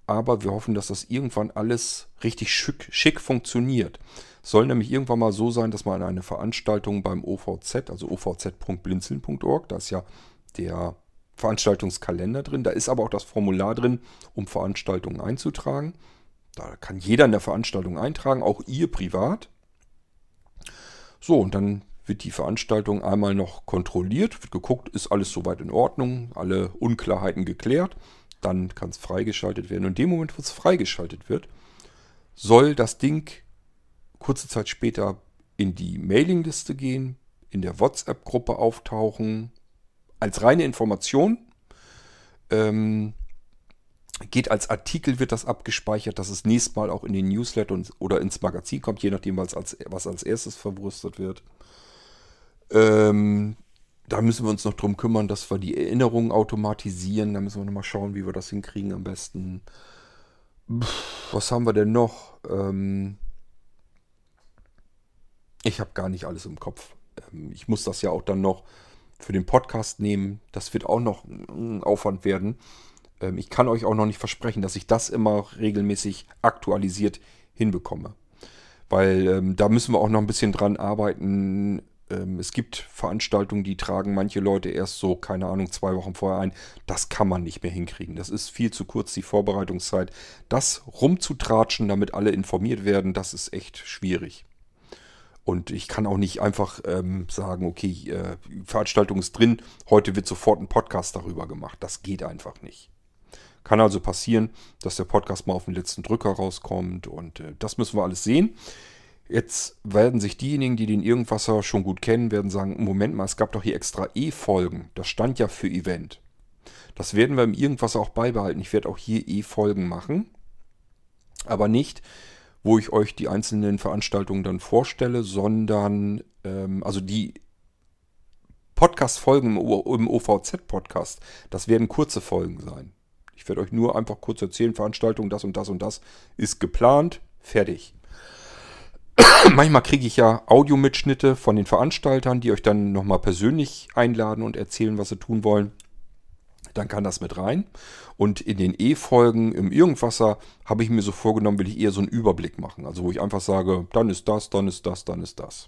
S1: aber wir hoffen, dass das irgendwann alles richtig schick, schick funktioniert. Soll nämlich irgendwann mal so sein, dass man eine Veranstaltung beim OVZ, also ovz.blinzeln.org, da ist ja der Veranstaltungskalender drin, da ist aber auch das Formular drin, um Veranstaltungen einzutragen. Da kann jeder in der Veranstaltung eintragen, auch ihr privat. So, und dann wird die Veranstaltung einmal noch kontrolliert, wird geguckt, ist alles soweit in Ordnung, alle Unklarheiten geklärt dann kann es freigeschaltet werden. Und in dem Moment, wo es freigeschaltet wird, soll das Ding kurze Zeit später in die Mailingliste gehen, in der WhatsApp-Gruppe auftauchen, als reine Information. Ähm, geht als Artikel, wird das abgespeichert, dass es nächstes Mal auch in den Newsletter und, oder ins Magazin kommt, je nachdem, was als, was als erstes verwurstet wird. Ähm, da müssen wir uns noch drum kümmern, dass wir die Erinnerungen automatisieren. Da müssen wir nochmal schauen, wie wir das hinkriegen am besten. was haben wir denn noch? Ähm ich habe gar nicht alles im Kopf. Ähm ich muss das ja auch dann noch für den Podcast nehmen. Das wird auch noch ein Aufwand werden. Ähm ich kann euch auch noch nicht versprechen, dass ich das immer regelmäßig aktualisiert hinbekomme. Weil ähm, da müssen wir auch noch ein bisschen dran arbeiten, ähm, es gibt Veranstaltungen, die tragen manche Leute erst so, keine Ahnung, zwei Wochen vorher ein. Das kann man nicht mehr hinkriegen. Das ist viel zu kurz, die Vorbereitungszeit. Das rumzutratschen, damit alle informiert werden, das ist echt schwierig. Und ich kann auch nicht einfach ähm, sagen, okay, äh, Veranstaltung ist drin, heute wird sofort ein Podcast darüber gemacht. Das geht einfach nicht. Kann also passieren, dass der Podcast mal auf den letzten Drücker rauskommt und äh, das müssen wir alles sehen. Jetzt werden sich diejenigen, die den Irgendwasser schon gut kennen, werden sagen, Moment mal, es gab doch hier extra E-Folgen. Das stand ja für Event. Das werden wir im Irgendwasser auch beibehalten. Ich werde auch hier E-Folgen machen. Aber nicht, wo ich euch die einzelnen Veranstaltungen dann vorstelle, sondern ähm, also die Podcast-Folgen im OVZ-Podcast, das werden kurze Folgen sein. Ich werde euch nur einfach kurz erzählen, Veranstaltung, das und das und das ist geplant, fertig. Manchmal kriege ich ja Audiomitschnitte von den Veranstaltern, die euch dann nochmal persönlich einladen und erzählen, was sie tun wollen. Dann kann das mit rein. Und in den E-Folgen im Irgendwasser habe ich mir so vorgenommen, will ich eher so einen Überblick machen. Also wo ich einfach sage, dann ist das, dann ist das, dann ist das.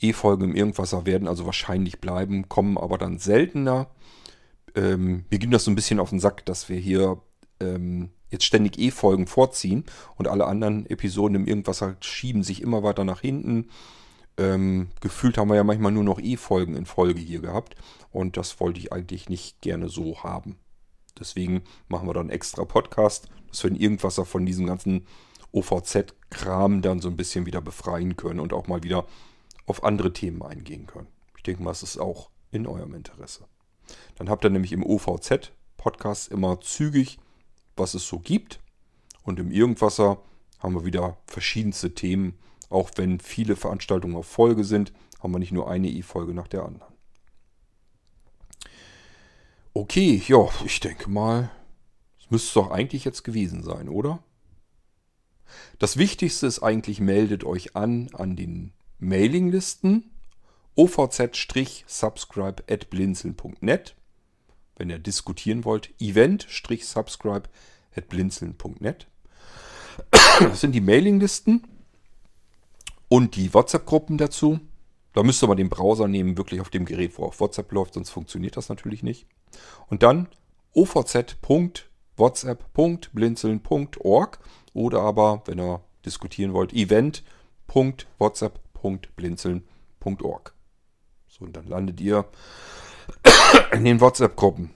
S1: E-Folgen im Irgendwasser werden also wahrscheinlich bleiben, kommen aber dann seltener. Ähm, mir ging das so ein bisschen auf den Sack, dass wir hier ähm, jetzt ständig E-Folgen vorziehen und alle anderen Episoden im Irgendwas halt schieben sich immer weiter nach hinten. Ähm, gefühlt haben wir ja manchmal nur noch E-Folgen in Folge hier gehabt. Und das wollte ich eigentlich nicht gerne so haben. Deswegen machen wir dann extra Podcast, dass wir in irgendwas von diesem ganzen OVZ-Kram dann so ein bisschen wieder befreien können und auch mal wieder auf andere Themen eingehen können. Ich denke mal, es ist auch in eurem Interesse. Dann habt ihr nämlich im OVZ-Podcast immer zügig, was es so gibt. Und im Irgendwasser haben wir wieder verschiedenste Themen. Auch wenn viele Veranstaltungen auf Folge sind, haben wir nicht nur eine E-Folge nach der anderen. Okay, ja, ich denke mal, es müsste doch eigentlich jetzt gewesen sein, oder? Das Wichtigste ist eigentlich, meldet euch an an den Mailinglisten ovz-subscribe at blinzeln.net. Wenn ihr diskutieren wollt, event-subscribe at blinzeln.net. Das sind die Mailinglisten und die WhatsApp-Gruppen dazu. Da müsst ihr mal den Browser nehmen, wirklich auf dem Gerät, wo auch WhatsApp läuft, sonst funktioniert das natürlich nicht. Und dann ovz.whatsapp.blinzeln.org oder aber, wenn ihr diskutieren wollt, event.whatsapp.blinzeln.org. So, und dann landet ihr in den WhatsApp-Gruppen.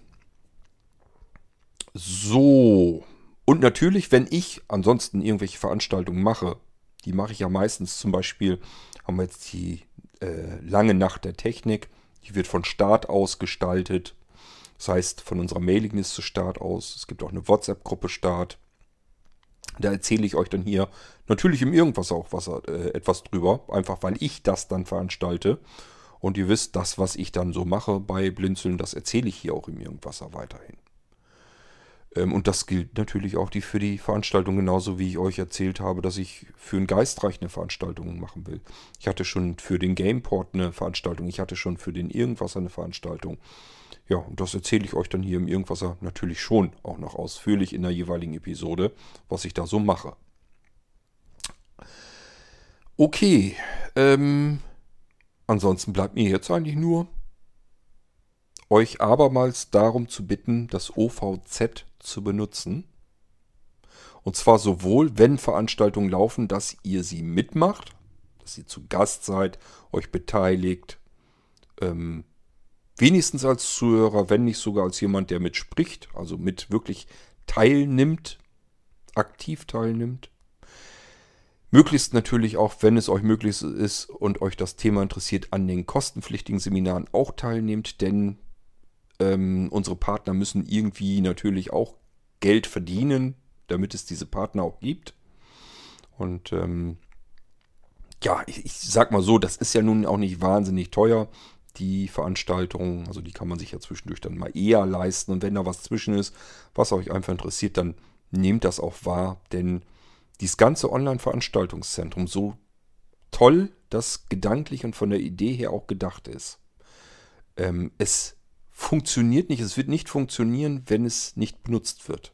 S1: So. Und natürlich, wenn ich ansonsten irgendwelche Veranstaltungen mache, die mache ich ja meistens zum Beispiel, haben wir jetzt die äh, lange Nacht der Technik, die wird von Start aus gestaltet. Das heißt, von unserer Mailingliste Start aus. Es gibt auch eine WhatsApp-Gruppe Start. Da erzähle ich euch dann hier natürlich im Irgendwas auch was, äh, etwas drüber, einfach weil ich das dann veranstalte. Und ihr wisst, das, was ich dann so mache bei Blinzeln, das erzähle ich hier auch im Irgendwasser weiterhin. Ähm, und das gilt natürlich auch die, für die Veranstaltung, genauso wie ich euch erzählt habe, dass ich für ein Geistreich eine Veranstaltung machen will. Ich hatte schon für den Gameport eine Veranstaltung, ich hatte schon für den Irgendwasser eine Veranstaltung. Ja, und das erzähle ich euch dann hier im Irgendwasser natürlich schon auch noch ausführlich in der jeweiligen Episode, was ich da so mache. Okay, ähm, ansonsten bleibt mir jetzt eigentlich nur, euch abermals darum zu bitten, das OVZ zu benutzen. Und zwar sowohl, wenn Veranstaltungen laufen, dass ihr sie mitmacht, dass ihr zu Gast seid, euch beteiligt, ähm, wenigstens als Zuhörer, wenn nicht sogar als jemand, der mitspricht, also mit wirklich teilnimmt, aktiv teilnimmt. Möglichst natürlich auch, wenn es euch möglich ist und euch das Thema interessiert, an den kostenpflichtigen Seminaren auch teilnehmt, denn ähm, unsere Partner müssen irgendwie natürlich auch Geld verdienen, damit es diese Partner auch gibt. Und ähm, ja, ich, ich sag mal so, das ist ja nun auch nicht wahnsinnig teuer die Veranstaltung. Also die kann man sich ja zwischendurch dann mal eher leisten. Und wenn da was zwischen ist, was euch einfach interessiert, dann nehmt das auch wahr. Denn dieses ganze Online-Veranstaltungszentrum, so toll das gedanklich und von der Idee her auch gedacht ist, ähm, es funktioniert nicht, es wird nicht funktionieren, wenn es nicht benutzt wird.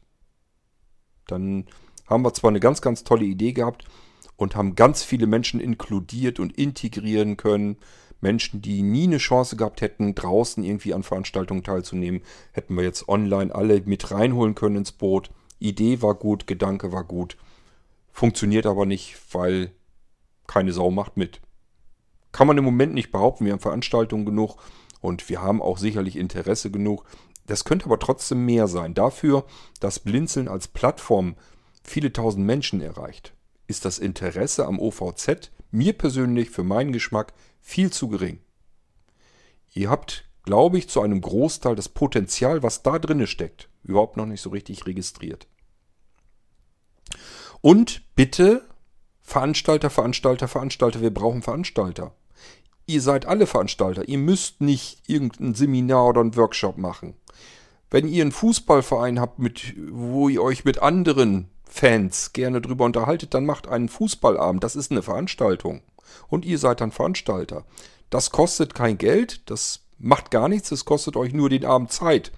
S1: Dann haben wir zwar eine ganz, ganz tolle Idee gehabt und haben ganz viele Menschen inkludiert und integrieren können, Menschen, die nie eine Chance gehabt hätten, draußen irgendwie an Veranstaltungen teilzunehmen, hätten wir jetzt online alle mit reinholen können ins Boot. Idee war gut, Gedanke war gut. Funktioniert aber nicht, weil keine Sau macht mit. Kann man im Moment nicht behaupten, wir haben Veranstaltungen genug und wir haben auch sicherlich Interesse genug. Das könnte aber trotzdem mehr sein. Dafür, dass Blinzeln als Plattform viele tausend Menschen erreicht, ist das Interesse am OVZ mir persönlich für meinen Geschmack viel zu gering. Ihr habt, glaube ich, zu einem Großteil das Potenzial, was da drin steckt, überhaupt noch nicht so richtig registriert. Und bitte, Veranstalter, Veranstalter, Veranstalter, wir brauchen Veranstalter. Ihr seid alle Veranstalter. Ihr müsst nicht irgendein Seminar oder einen Workshop machen. Wenn ihr einen Fußballverein habt, mit, wo ihr euch mit anderen Fans gerne drüber unterhaltet, dann macht einen Fußballabend. Das ist eine Veranstaltung und ihr seid dann Veranstalter. Das kostet kein Geld, das macht gar nichts, es kostet euch nur den Abend Zeit.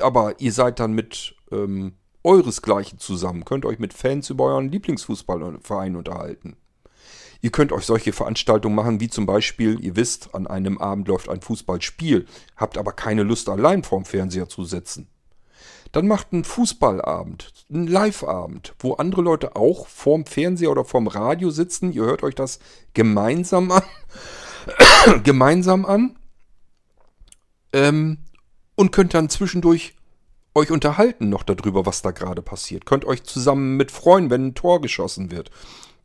S1: Aber ihr seid dann mit ähm, euresgleichen zusammen, könnt euch mit Fans über euren Lieblingsfußballverein unterhalten. Ihr könnt euch solche Veranstaltungen machen, wie zum Beispiel, ihr wisst, an einem Abend läuft ein Fußballspiel, habt aber keine Lust allein vorm Fernseher zu sitzen. Dann macht einen Fußballabend, einen Liveabend, wo andere Leute auch vorm Fernseher oder vorm Radio sitzen. Ihr hört euch das gemeinsam an. gemeinsam an. Ähm, und könnt dann zwischendurch euch unterhalten noch darüber, was da gerade passiert. Könnt euch zusammen mit freuen, wenn ein Tor geschossen wird.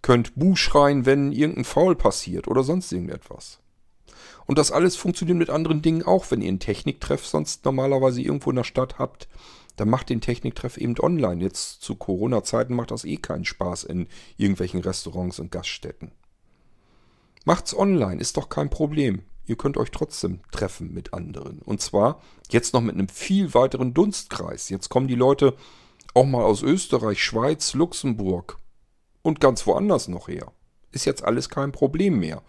S1: Könnt Buh schreien, wenn irgendein Foul passiert oder sonst irgendetwas. Und das alles funktioniert mit anderen Dingen auch. Wenn ihr einen Techniktreff sonst normalerweise irgendwo in der Stadt habt, dann macht den Techniktreff eben online. Jetzt zu Corona-Zeiten macht das eh keinen Spaß in irgendwelchen Restaurants und Gaststätten. Macht's online, ist doch kein Problem. Ihr könnt euch trotzdem treffen mit anderen. Und zwar jetzt noch mit einem viel weiteren Dunstkreis. Jetzt kommen die Leute auch mal aus Österreich, Schweiz, Luxemburg und ganz woanders noch her. Ist jetzt alles kein Problem mehr.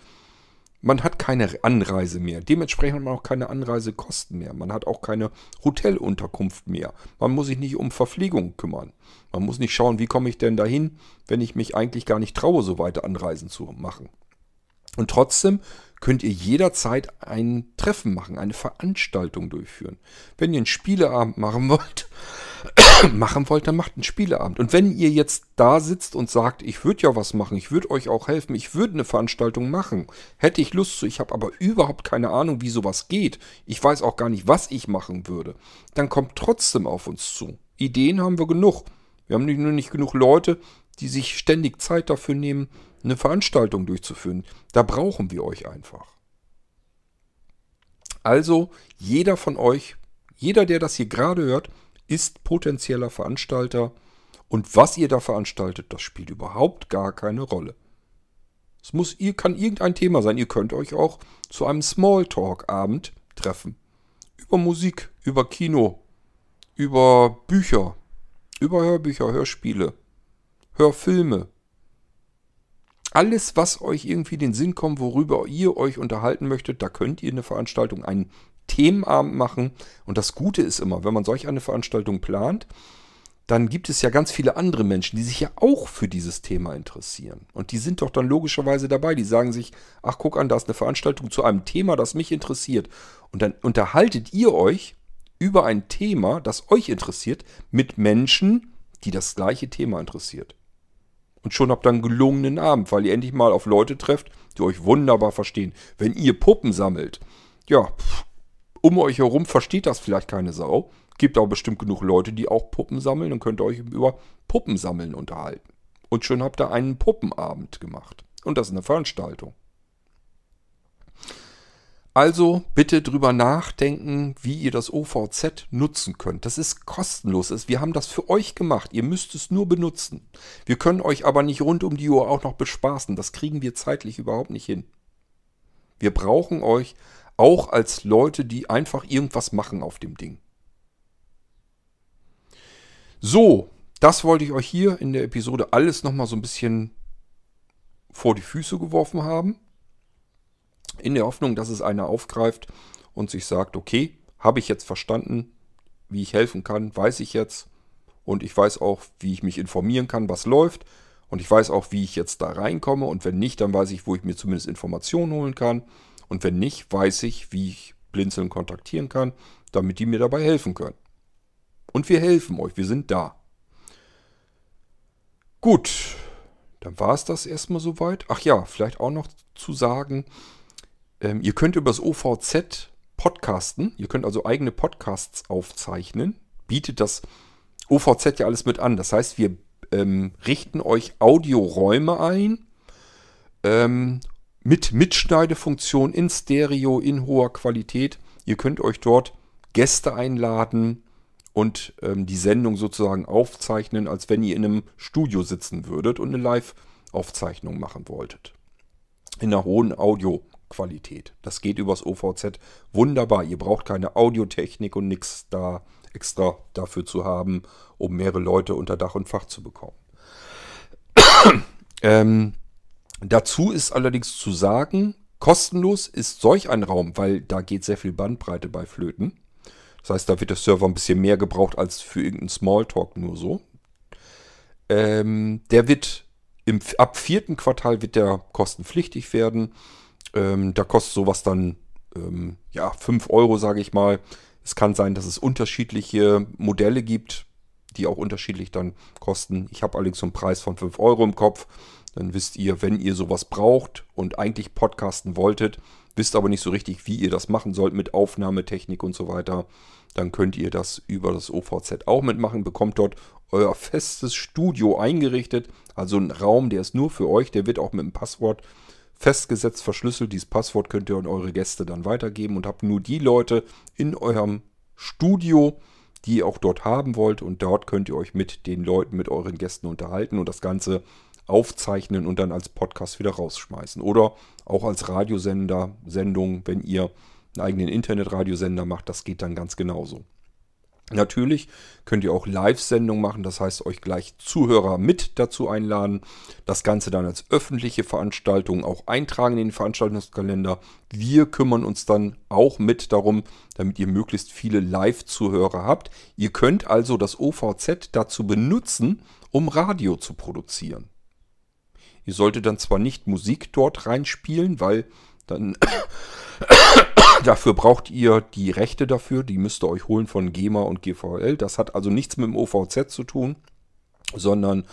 S1: Man hat keine Anreise mehr. Dementsprechend hat man auch keine Anreisekosten mehr. Man hat auch keine Hotelunterkunft mehr. Man muss sich nicht um Verpflegung kümmern. Man muss nicht schauen, wie komme ich denn dahin, wenn ich mich eigentlich gar nicht traue, so weite Anreisen zu machen. Und trotzdem könnt ihr jederzeit ein Treffen machen, eine Veranstaltung durchführen. Wenn ihr einen Spieleabend machen wollt, machen wollt, dann macht einen Spieleabend. Und wenn ihr jetzt da sitzt und sagt, ich würde ja was machen, ich würde euch auch helfen, ich würde eine Veranstaltung machen, hätte ich Lust zu, ich habe aber überhaupt keine Ahnung, wie sowas geht, ich weiß auch gar nicht, was ich machen würde, dann kommt trotzdem auf uns zu. Ideen haben wir genug. Wir haben nur nicht genug Leute, die sich ständig Zeit dafür nehmen, eine Veranstaltung durchzuführen. Da brauchen wir euch einfach. Also, jeder von euch, jeder, der das hier gerade hört, ist potenzieller Veranstalter und was ihr da veranstaltet, das spielt überhaupt gar keine Rolle. Es muss, ihr kann irgendein Thema sein. Ihr könnt euch auch zu einem Smalltalk-Abend treffen. Über Musik, über Kino, über Bücher, über Hörbücher, Hörspiele, Hörfilme. Alles, was euch irgendwie den Sinn kommt, worüber ihr euch unterhalten möchtet, da könnt ihr eine Veranstaltung, einen Themenabend machen. Und das Gute ist immer, wenn man solch eine Veranstaltung plant, dann gibt es ja ganz viele andere Menschen, die sich ja auch für dieses Thema interessieren. Und die sind doch dann logischerweise dabei. Die sagen sich, ach guck an, da ist eine Veranstaltung zu einem Thema, das mich interessiert. Und dann unterhaltet ihr euch über ein Thema, das euch interessiert, mit Menschen, die das gleiche Thema interessiert. Und schon habt ihr einen gelungenen Abend, weil ihr endlich mal auf Leute trefft, die euch wunderbar verstehen. Wenn ihr Puppen sammelt, ja, um euch herum versteht das vielleicht keine Sau. Gibt aber bestimmt genug Leute, die auch Puppen sammeln und könnt euch über Puppensammeln unterhalten. Und schon habt ihr einen Puppenabend gemacht. Und das ist eine Veranstaltung. Also bitte drüber nachdenken, wie ihr das OVZ nutzen könnt. Das ist kostenlos. Wir haben das für euch gemacht. Ihr müsst es nur benutzen. Wir können euch aber nicht rund um die Uhr auch noch bespaßen. Das kriegen wir zeitlich überhaupt nicht hin. Wir brauchen euch auch als Leute, die einfach irgendwas machen auf dem Ding. So, das wollte ich euch hier in der Episode alles nochmal so ein bisschen vor die Füße geworfen haben. In der Hoffnung, dass es einer aufgreift und sich sagt, okay, habe ich jetzt verstanden, wie ich helfen kann, weiß ich jetzt. Und ich weiß auch, wie ich mich informieren kann, was läuft. Und ich weiß auch, wie ich jetzt da reinkomme. Und wenn nicht, dann weiß ich, wo ich mir zumindest Informationen holen kann. Und wenn nicht, weiß ich, wie ich Blinzeln kontaktieren kann, damit die mir dabei helfen können. Und wir helfen euch, wir sind da. Gut, dann war es das erstmal soweit. Ach ja, vielleicht auch noch zu sagen, ähm, ihr könnt über das OVZ podcasten. Ihr könnt also eigene Podcasts aufzeichnen. Bietet das OVZ ja alles mit an. Das heißt, wir ähm, richten euch Audioräume ein ähm, mit Mitschneidefunktion in Stereo, in hoher Qualität. Ihr könnt euch dort Gäste einladen und ähm, die Sendung sozusagen aufzeichnen, als wenn ihr in einem Studio sitzen würdet und eine Live-Aufzeichnung machen wolltet. In einer hohen Audioqualität. Das geht übers OVZ wunderbar. Ihr braucht keine Audiotechnik und nichts da extra dafür zu haben, um mehrere Leute unter Dach und Fach zu bekommen. ähm, Dazu ist allerdings zu sagen, kostenlos ist solch ein Raum, weil da geht sehr viel Bandbreite bei Flöten. Das heißt, da wird der Server ein bisschen mehr gebraucht als für irgendeinen Smalltalk nur so. Ähm, der wird im, ab vierten Quartal wird der kostenpflichtig werden. Ähm, da kostet sowas dann ähm, ja 5 Euro, sage ich mal. Es kann sein, dass es unterschiedliche Modelle gibt, die auch unterschiedlich dann kosten. Ich habe allerdings so einen Preis von 5 Euro im Kopf. Dann wisst ihr, wenn ihr sowas braucht und eigentlich podcasten wolltet, wisst aber nicht so richtig, wie ihr das machen sollt mit Aufnahmetechnik und so weiter, dann könnt ihr das über das OVZ auch mitmachen, bekommt dort euer festes Studio eingerichtet, also ein Raum, der ist nur für euch, der wird auch mit einem Passwort festgesetzt, verschlüsselt. Dieses Passwort könnt ihr an eure Gäste dann weitergeben und habt nur die Leute in eurem Studio, die ihr auch dort haben wollt und dort könnt ihr euch mit den Leuten, mit euren Gästen unterhalten und das Ganze aufzeichnen und dann als Podcast wieder rausschmeißen. Oder auch als Radiosender, Sendung, wenn ihr einen eigenen Internetradiosender macht, das geht dann ganz genauso. Natürlich könnt ihr auch Live-Sendungen machen, das heißt euch gleich Zuhörer mit dazu einladen. Das Ganze dann als öffentliche Veranstaltung auch eintragen in den Veranstaltungskalender. Wir kümmern uns dann auch mit darum, damit ihr möglichst viele Live-Zuhörer habt. Ihr könnt also das OVZ dazu benutzen, um Radio zu produzieren. Ihr solltet dann zwar nicht Musik dort reinspielen, weil dann dafür braucht ihr die Rechte dafür, die müsst ihr euch holen von GEMA und GVL. Das hat also nichts mit dem OVZ zu tun, sondern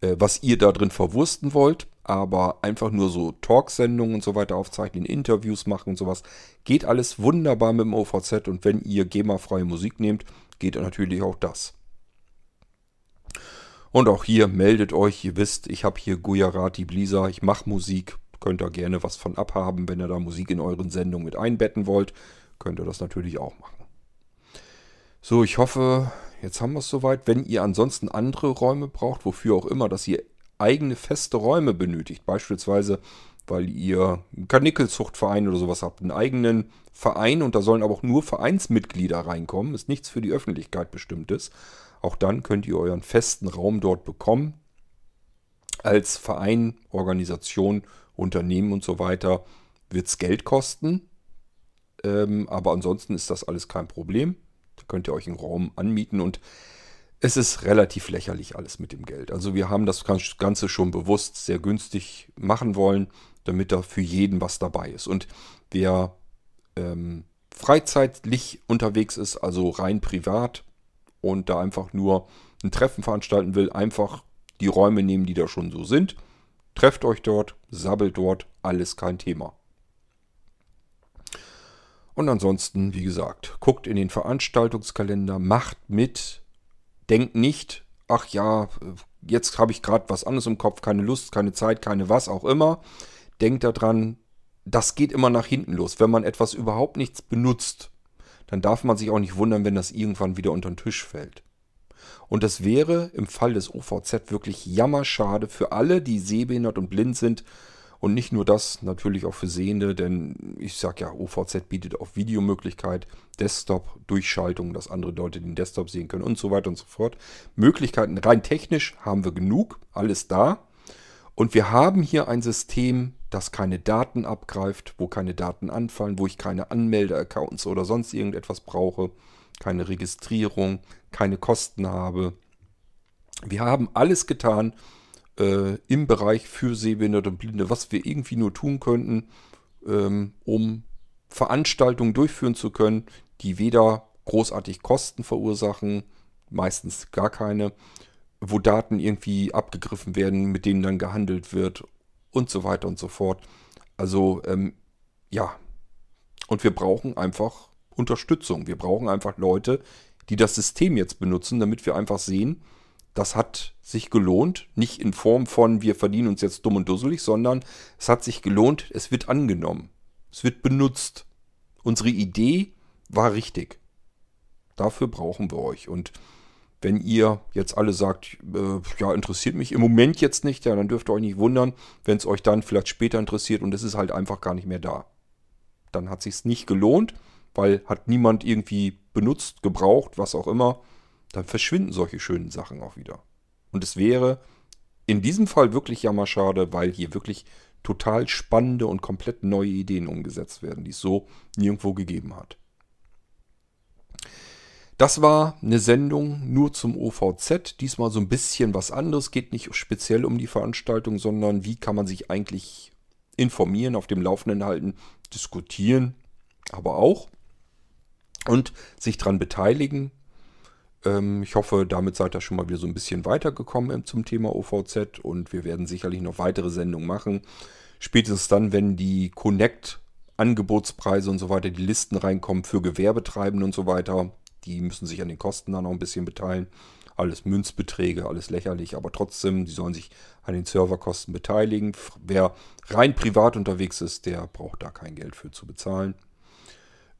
S1: äh, was ihr da drin verwursten wollt, aber einfach nur so Talksendungen und so weiter aufzeichnen, Interviews machen und sowas, geht alles wunderbar mit dem OVZ und wenn ihr GEMA-freie Musik nehmt, geht natürlich auch das. Und auch hier meldet euch, ihr wisst, ich habe hier Gujarati Blisa, ich mache Musik, Könnt ihr gerne was von abhaben, wenn ihr da Musik in euren Sendungen mit einbetten wollt. Könnt ihr das natürlich auch machen. So, ich hoffe, jetzt haben wir es soweit. Wenn ihr ansonsten andere Räume braucht, wofür auch immer, dass ihr eigene feste Räume benötigt, beispielsweise weil ihr einen Karnickelzuchtverein oder sowas habt, einen eigenen Verein und da sollen aber auch nur Vereinsmitglieder reinkommen, ist nichts für die Öffentlichkeit bestimmtes. Auch dann könnt ihr euren festen Raum dort bekommen. Als Verein, Organisation Unternehmen und so weiter wird es Geld kosten. Ähm, aber ansonsten ist das alles kein Problem. Da könnt ihr euch einen Raum anmieten und es ist relativ lächerlich alles mit dem Geld. Also wir haben das Ganze schon bewusst sehr günstig machen wollen, damit da für jeden was dabei ist. Und wer ähm, freizeitlich unterwegs ist, also rein privat und da einfach nur ein Treffen veranstalten will, einfach die Räume nehmen, die da schon so sind Trefft euch dort, sabbelt dort, alles kein Thema. Und ansonsten, wie gesagt, guckt in den Veranstaltungskalender, macht mit, denkt nicht, ach ja, jetzt habe ich gerade was anderes im Kopf, keine Lust, keine Zeit, keine was auch immer. Denkt daran, das geht immer nach hinten los. Wenn man etwas überhaupt nichts benutzt, dann darf man sich auch nicht wundern, wenn das irgendwann wieder unter den Tisch fällt. Und das wäre im Fall des OVZ wirklich jammerschade für alle, die sehbehindert und blind sind. Und nicht nur das, natürlich auch für Sehende, denn ich sage ja, OVZ bietet auch Videomöglichkeit, Desktop-Durchschaltung, dass andere Leute den Desktop sehen können und so weiter und so fort. Möglichkeiten rein technisch haben wir genug, alles da. Und wir haben hier ein System, das keine Daten abgreift, wo keine Daten anfallen, wo ich keine Anmelde-Accounts oder sonst irgendetwas brauche keine Registrierung, keine Kosten habe. Wir haben alles getan äh, im Bereich für Sehbehinderte und Blinde, was wir irgendwie nur tun könnten, ähm, um Veranstaltungen durchführen zu können, die weder großartig Kosten verursachen, meistens gar keine, wo Daten irgendwie abgegriffen werden, mit denen dann gehandelt wird und so weiter und so fort. Also ähm, ja, und wir brauchen einfach Unterstützung. Wir brauchen einfach Leute, die das System jetzt benutzen, damit wir einfach sehen, das hat sich gelohnt. Nicht in Form von, wir verdienen uns jetzt dumm und dusselig, sondern es hat sich gelohnt, es wird angenommen. Es wird benutzt. Unsere Idee war richtig. Dafür brauchen wir euch. Und wenn ihr jetzt alle sagt, äh, ja, interessiert mich im Moment jetzt nicht, ja, dann dürft ihr euch nicht wundern, wenn es euch dann vielleicht später interessiert und es ist halt einfach gar nicht mehr da. Dann hat sich nicht gelohnt weil hat niemand irgendwie benutzt, gebraucht, was auch immer, dann verschwinden solche schönen Sachen auch wieder. Und es wäre in diesem Fall wirklich jammerschade, weil hier wirklich total spannende und komplett neue Ideen umgesetzt werden, die es so nirgendwo gegeben hat. Das war eine Sendung nur zum OVZ. Diesmal so ein bisschen was anderes. Geht nicht speziell um die Veranstaltung, sondern wie kann man sich eigentlich informieren, auf dem Laufenden halten, diskutieren, aber auch. Und sich daran beteiligen. Ähm, ich hoffe, damit seid ihr schon mal wieder so ein bisschen weitergekommen zum Thema OVZ und wir werden sicherlich noch weitere Sendungen machen. Spätestens dann, wenn die Connect Angebotspreise und so weiter, die Listen reinkommen für Gewerbetreibende und so weiter. Die müssen sich an den Kosten dann noch ein bisschen beteiligen. Alles Münzbeträge, alles lächerlich, aber trotzdem, die sollen sich an den Serverkosten beteiligen. Wer rein privat unterwegs ist, der braucht da kein Geld für zu bezahlen.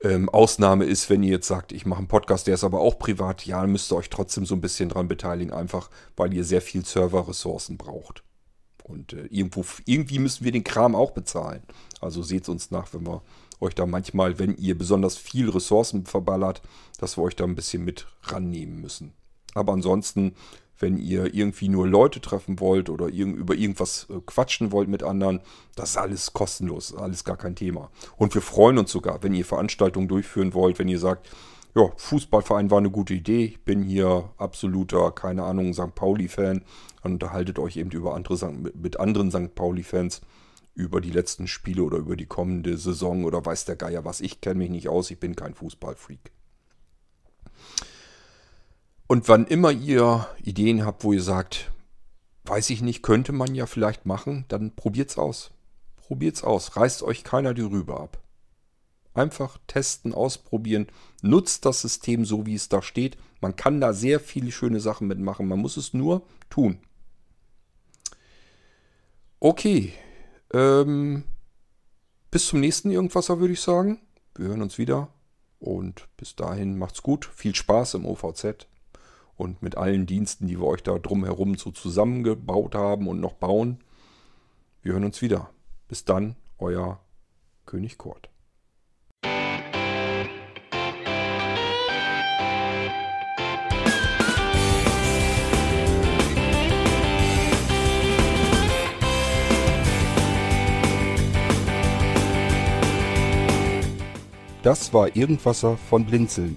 S1: Ähm, Ausnahme ist, wenn ihr jetzt sagt, ich mache einen Podcast, der ist aber auch privat, ja, dann müsst ihr euch trotzdem so ein bisschen dran beteiligen, einfach weil ihr sehr viel Serverressourcen braucht. Und äh, irgendwo, irgendwie müssen wir den Kram auch bezahlen. Also seht uns nach, wenn wir euch da manchmal, wenn ihr besonders viel Ressourcen verballert, dass wir euch da ein bisschen mit rannehmen müssen. Aber ansonsten, wenn ihr irgendwie nur Leute treffen wollt oder über irgendwas äh, quatschen wollt mit anderen, das ist alles kostenlos, alles gar kein Thema. Und wir freuen uns sogar, wenn ihr Veranstaltungen durchführen wollt, wenn ihr sagt, ja, Fußballverein war eine gute Idee. Ich bin hier absoluter, keine Ahnung, St. Pauli-Fan. Dann unterhaltet euch eben über andere, mit anderen St. Pauli-Fans über die letzten Spiele oder über die kommende Saison oder weiß der Geier was. Ich kenne mich nicht aus, ich bin kein Fußballfreak. Und wann immer ihr Ideen habt, wo ihr sagt, weiß ich nicht, könnte man ja vielleicht machen, dann probiert's aus. Probiert's aus. Reißt euch keiner die Rübe ab. Einfach testen, ausprobieren. Nutzt das System so, wie es da steht. Man kann da sehr viele schöne Sachen mitmachen. Man muss es nur tun. Okay. Ähm, bis zum nächsten Irgendwasser würde ich sagen. Wir hören uns wieder. Und bis dahin macht's gut. Viel Spaß im OVZ. Und mit allen Diensten, die wir euch da drumherum so zusammengebaut haben und noch bauen. Wir hören uns wieder. Bis dann, euer König Kurt.
S2: Das war Irgendwasser von Blinzeln.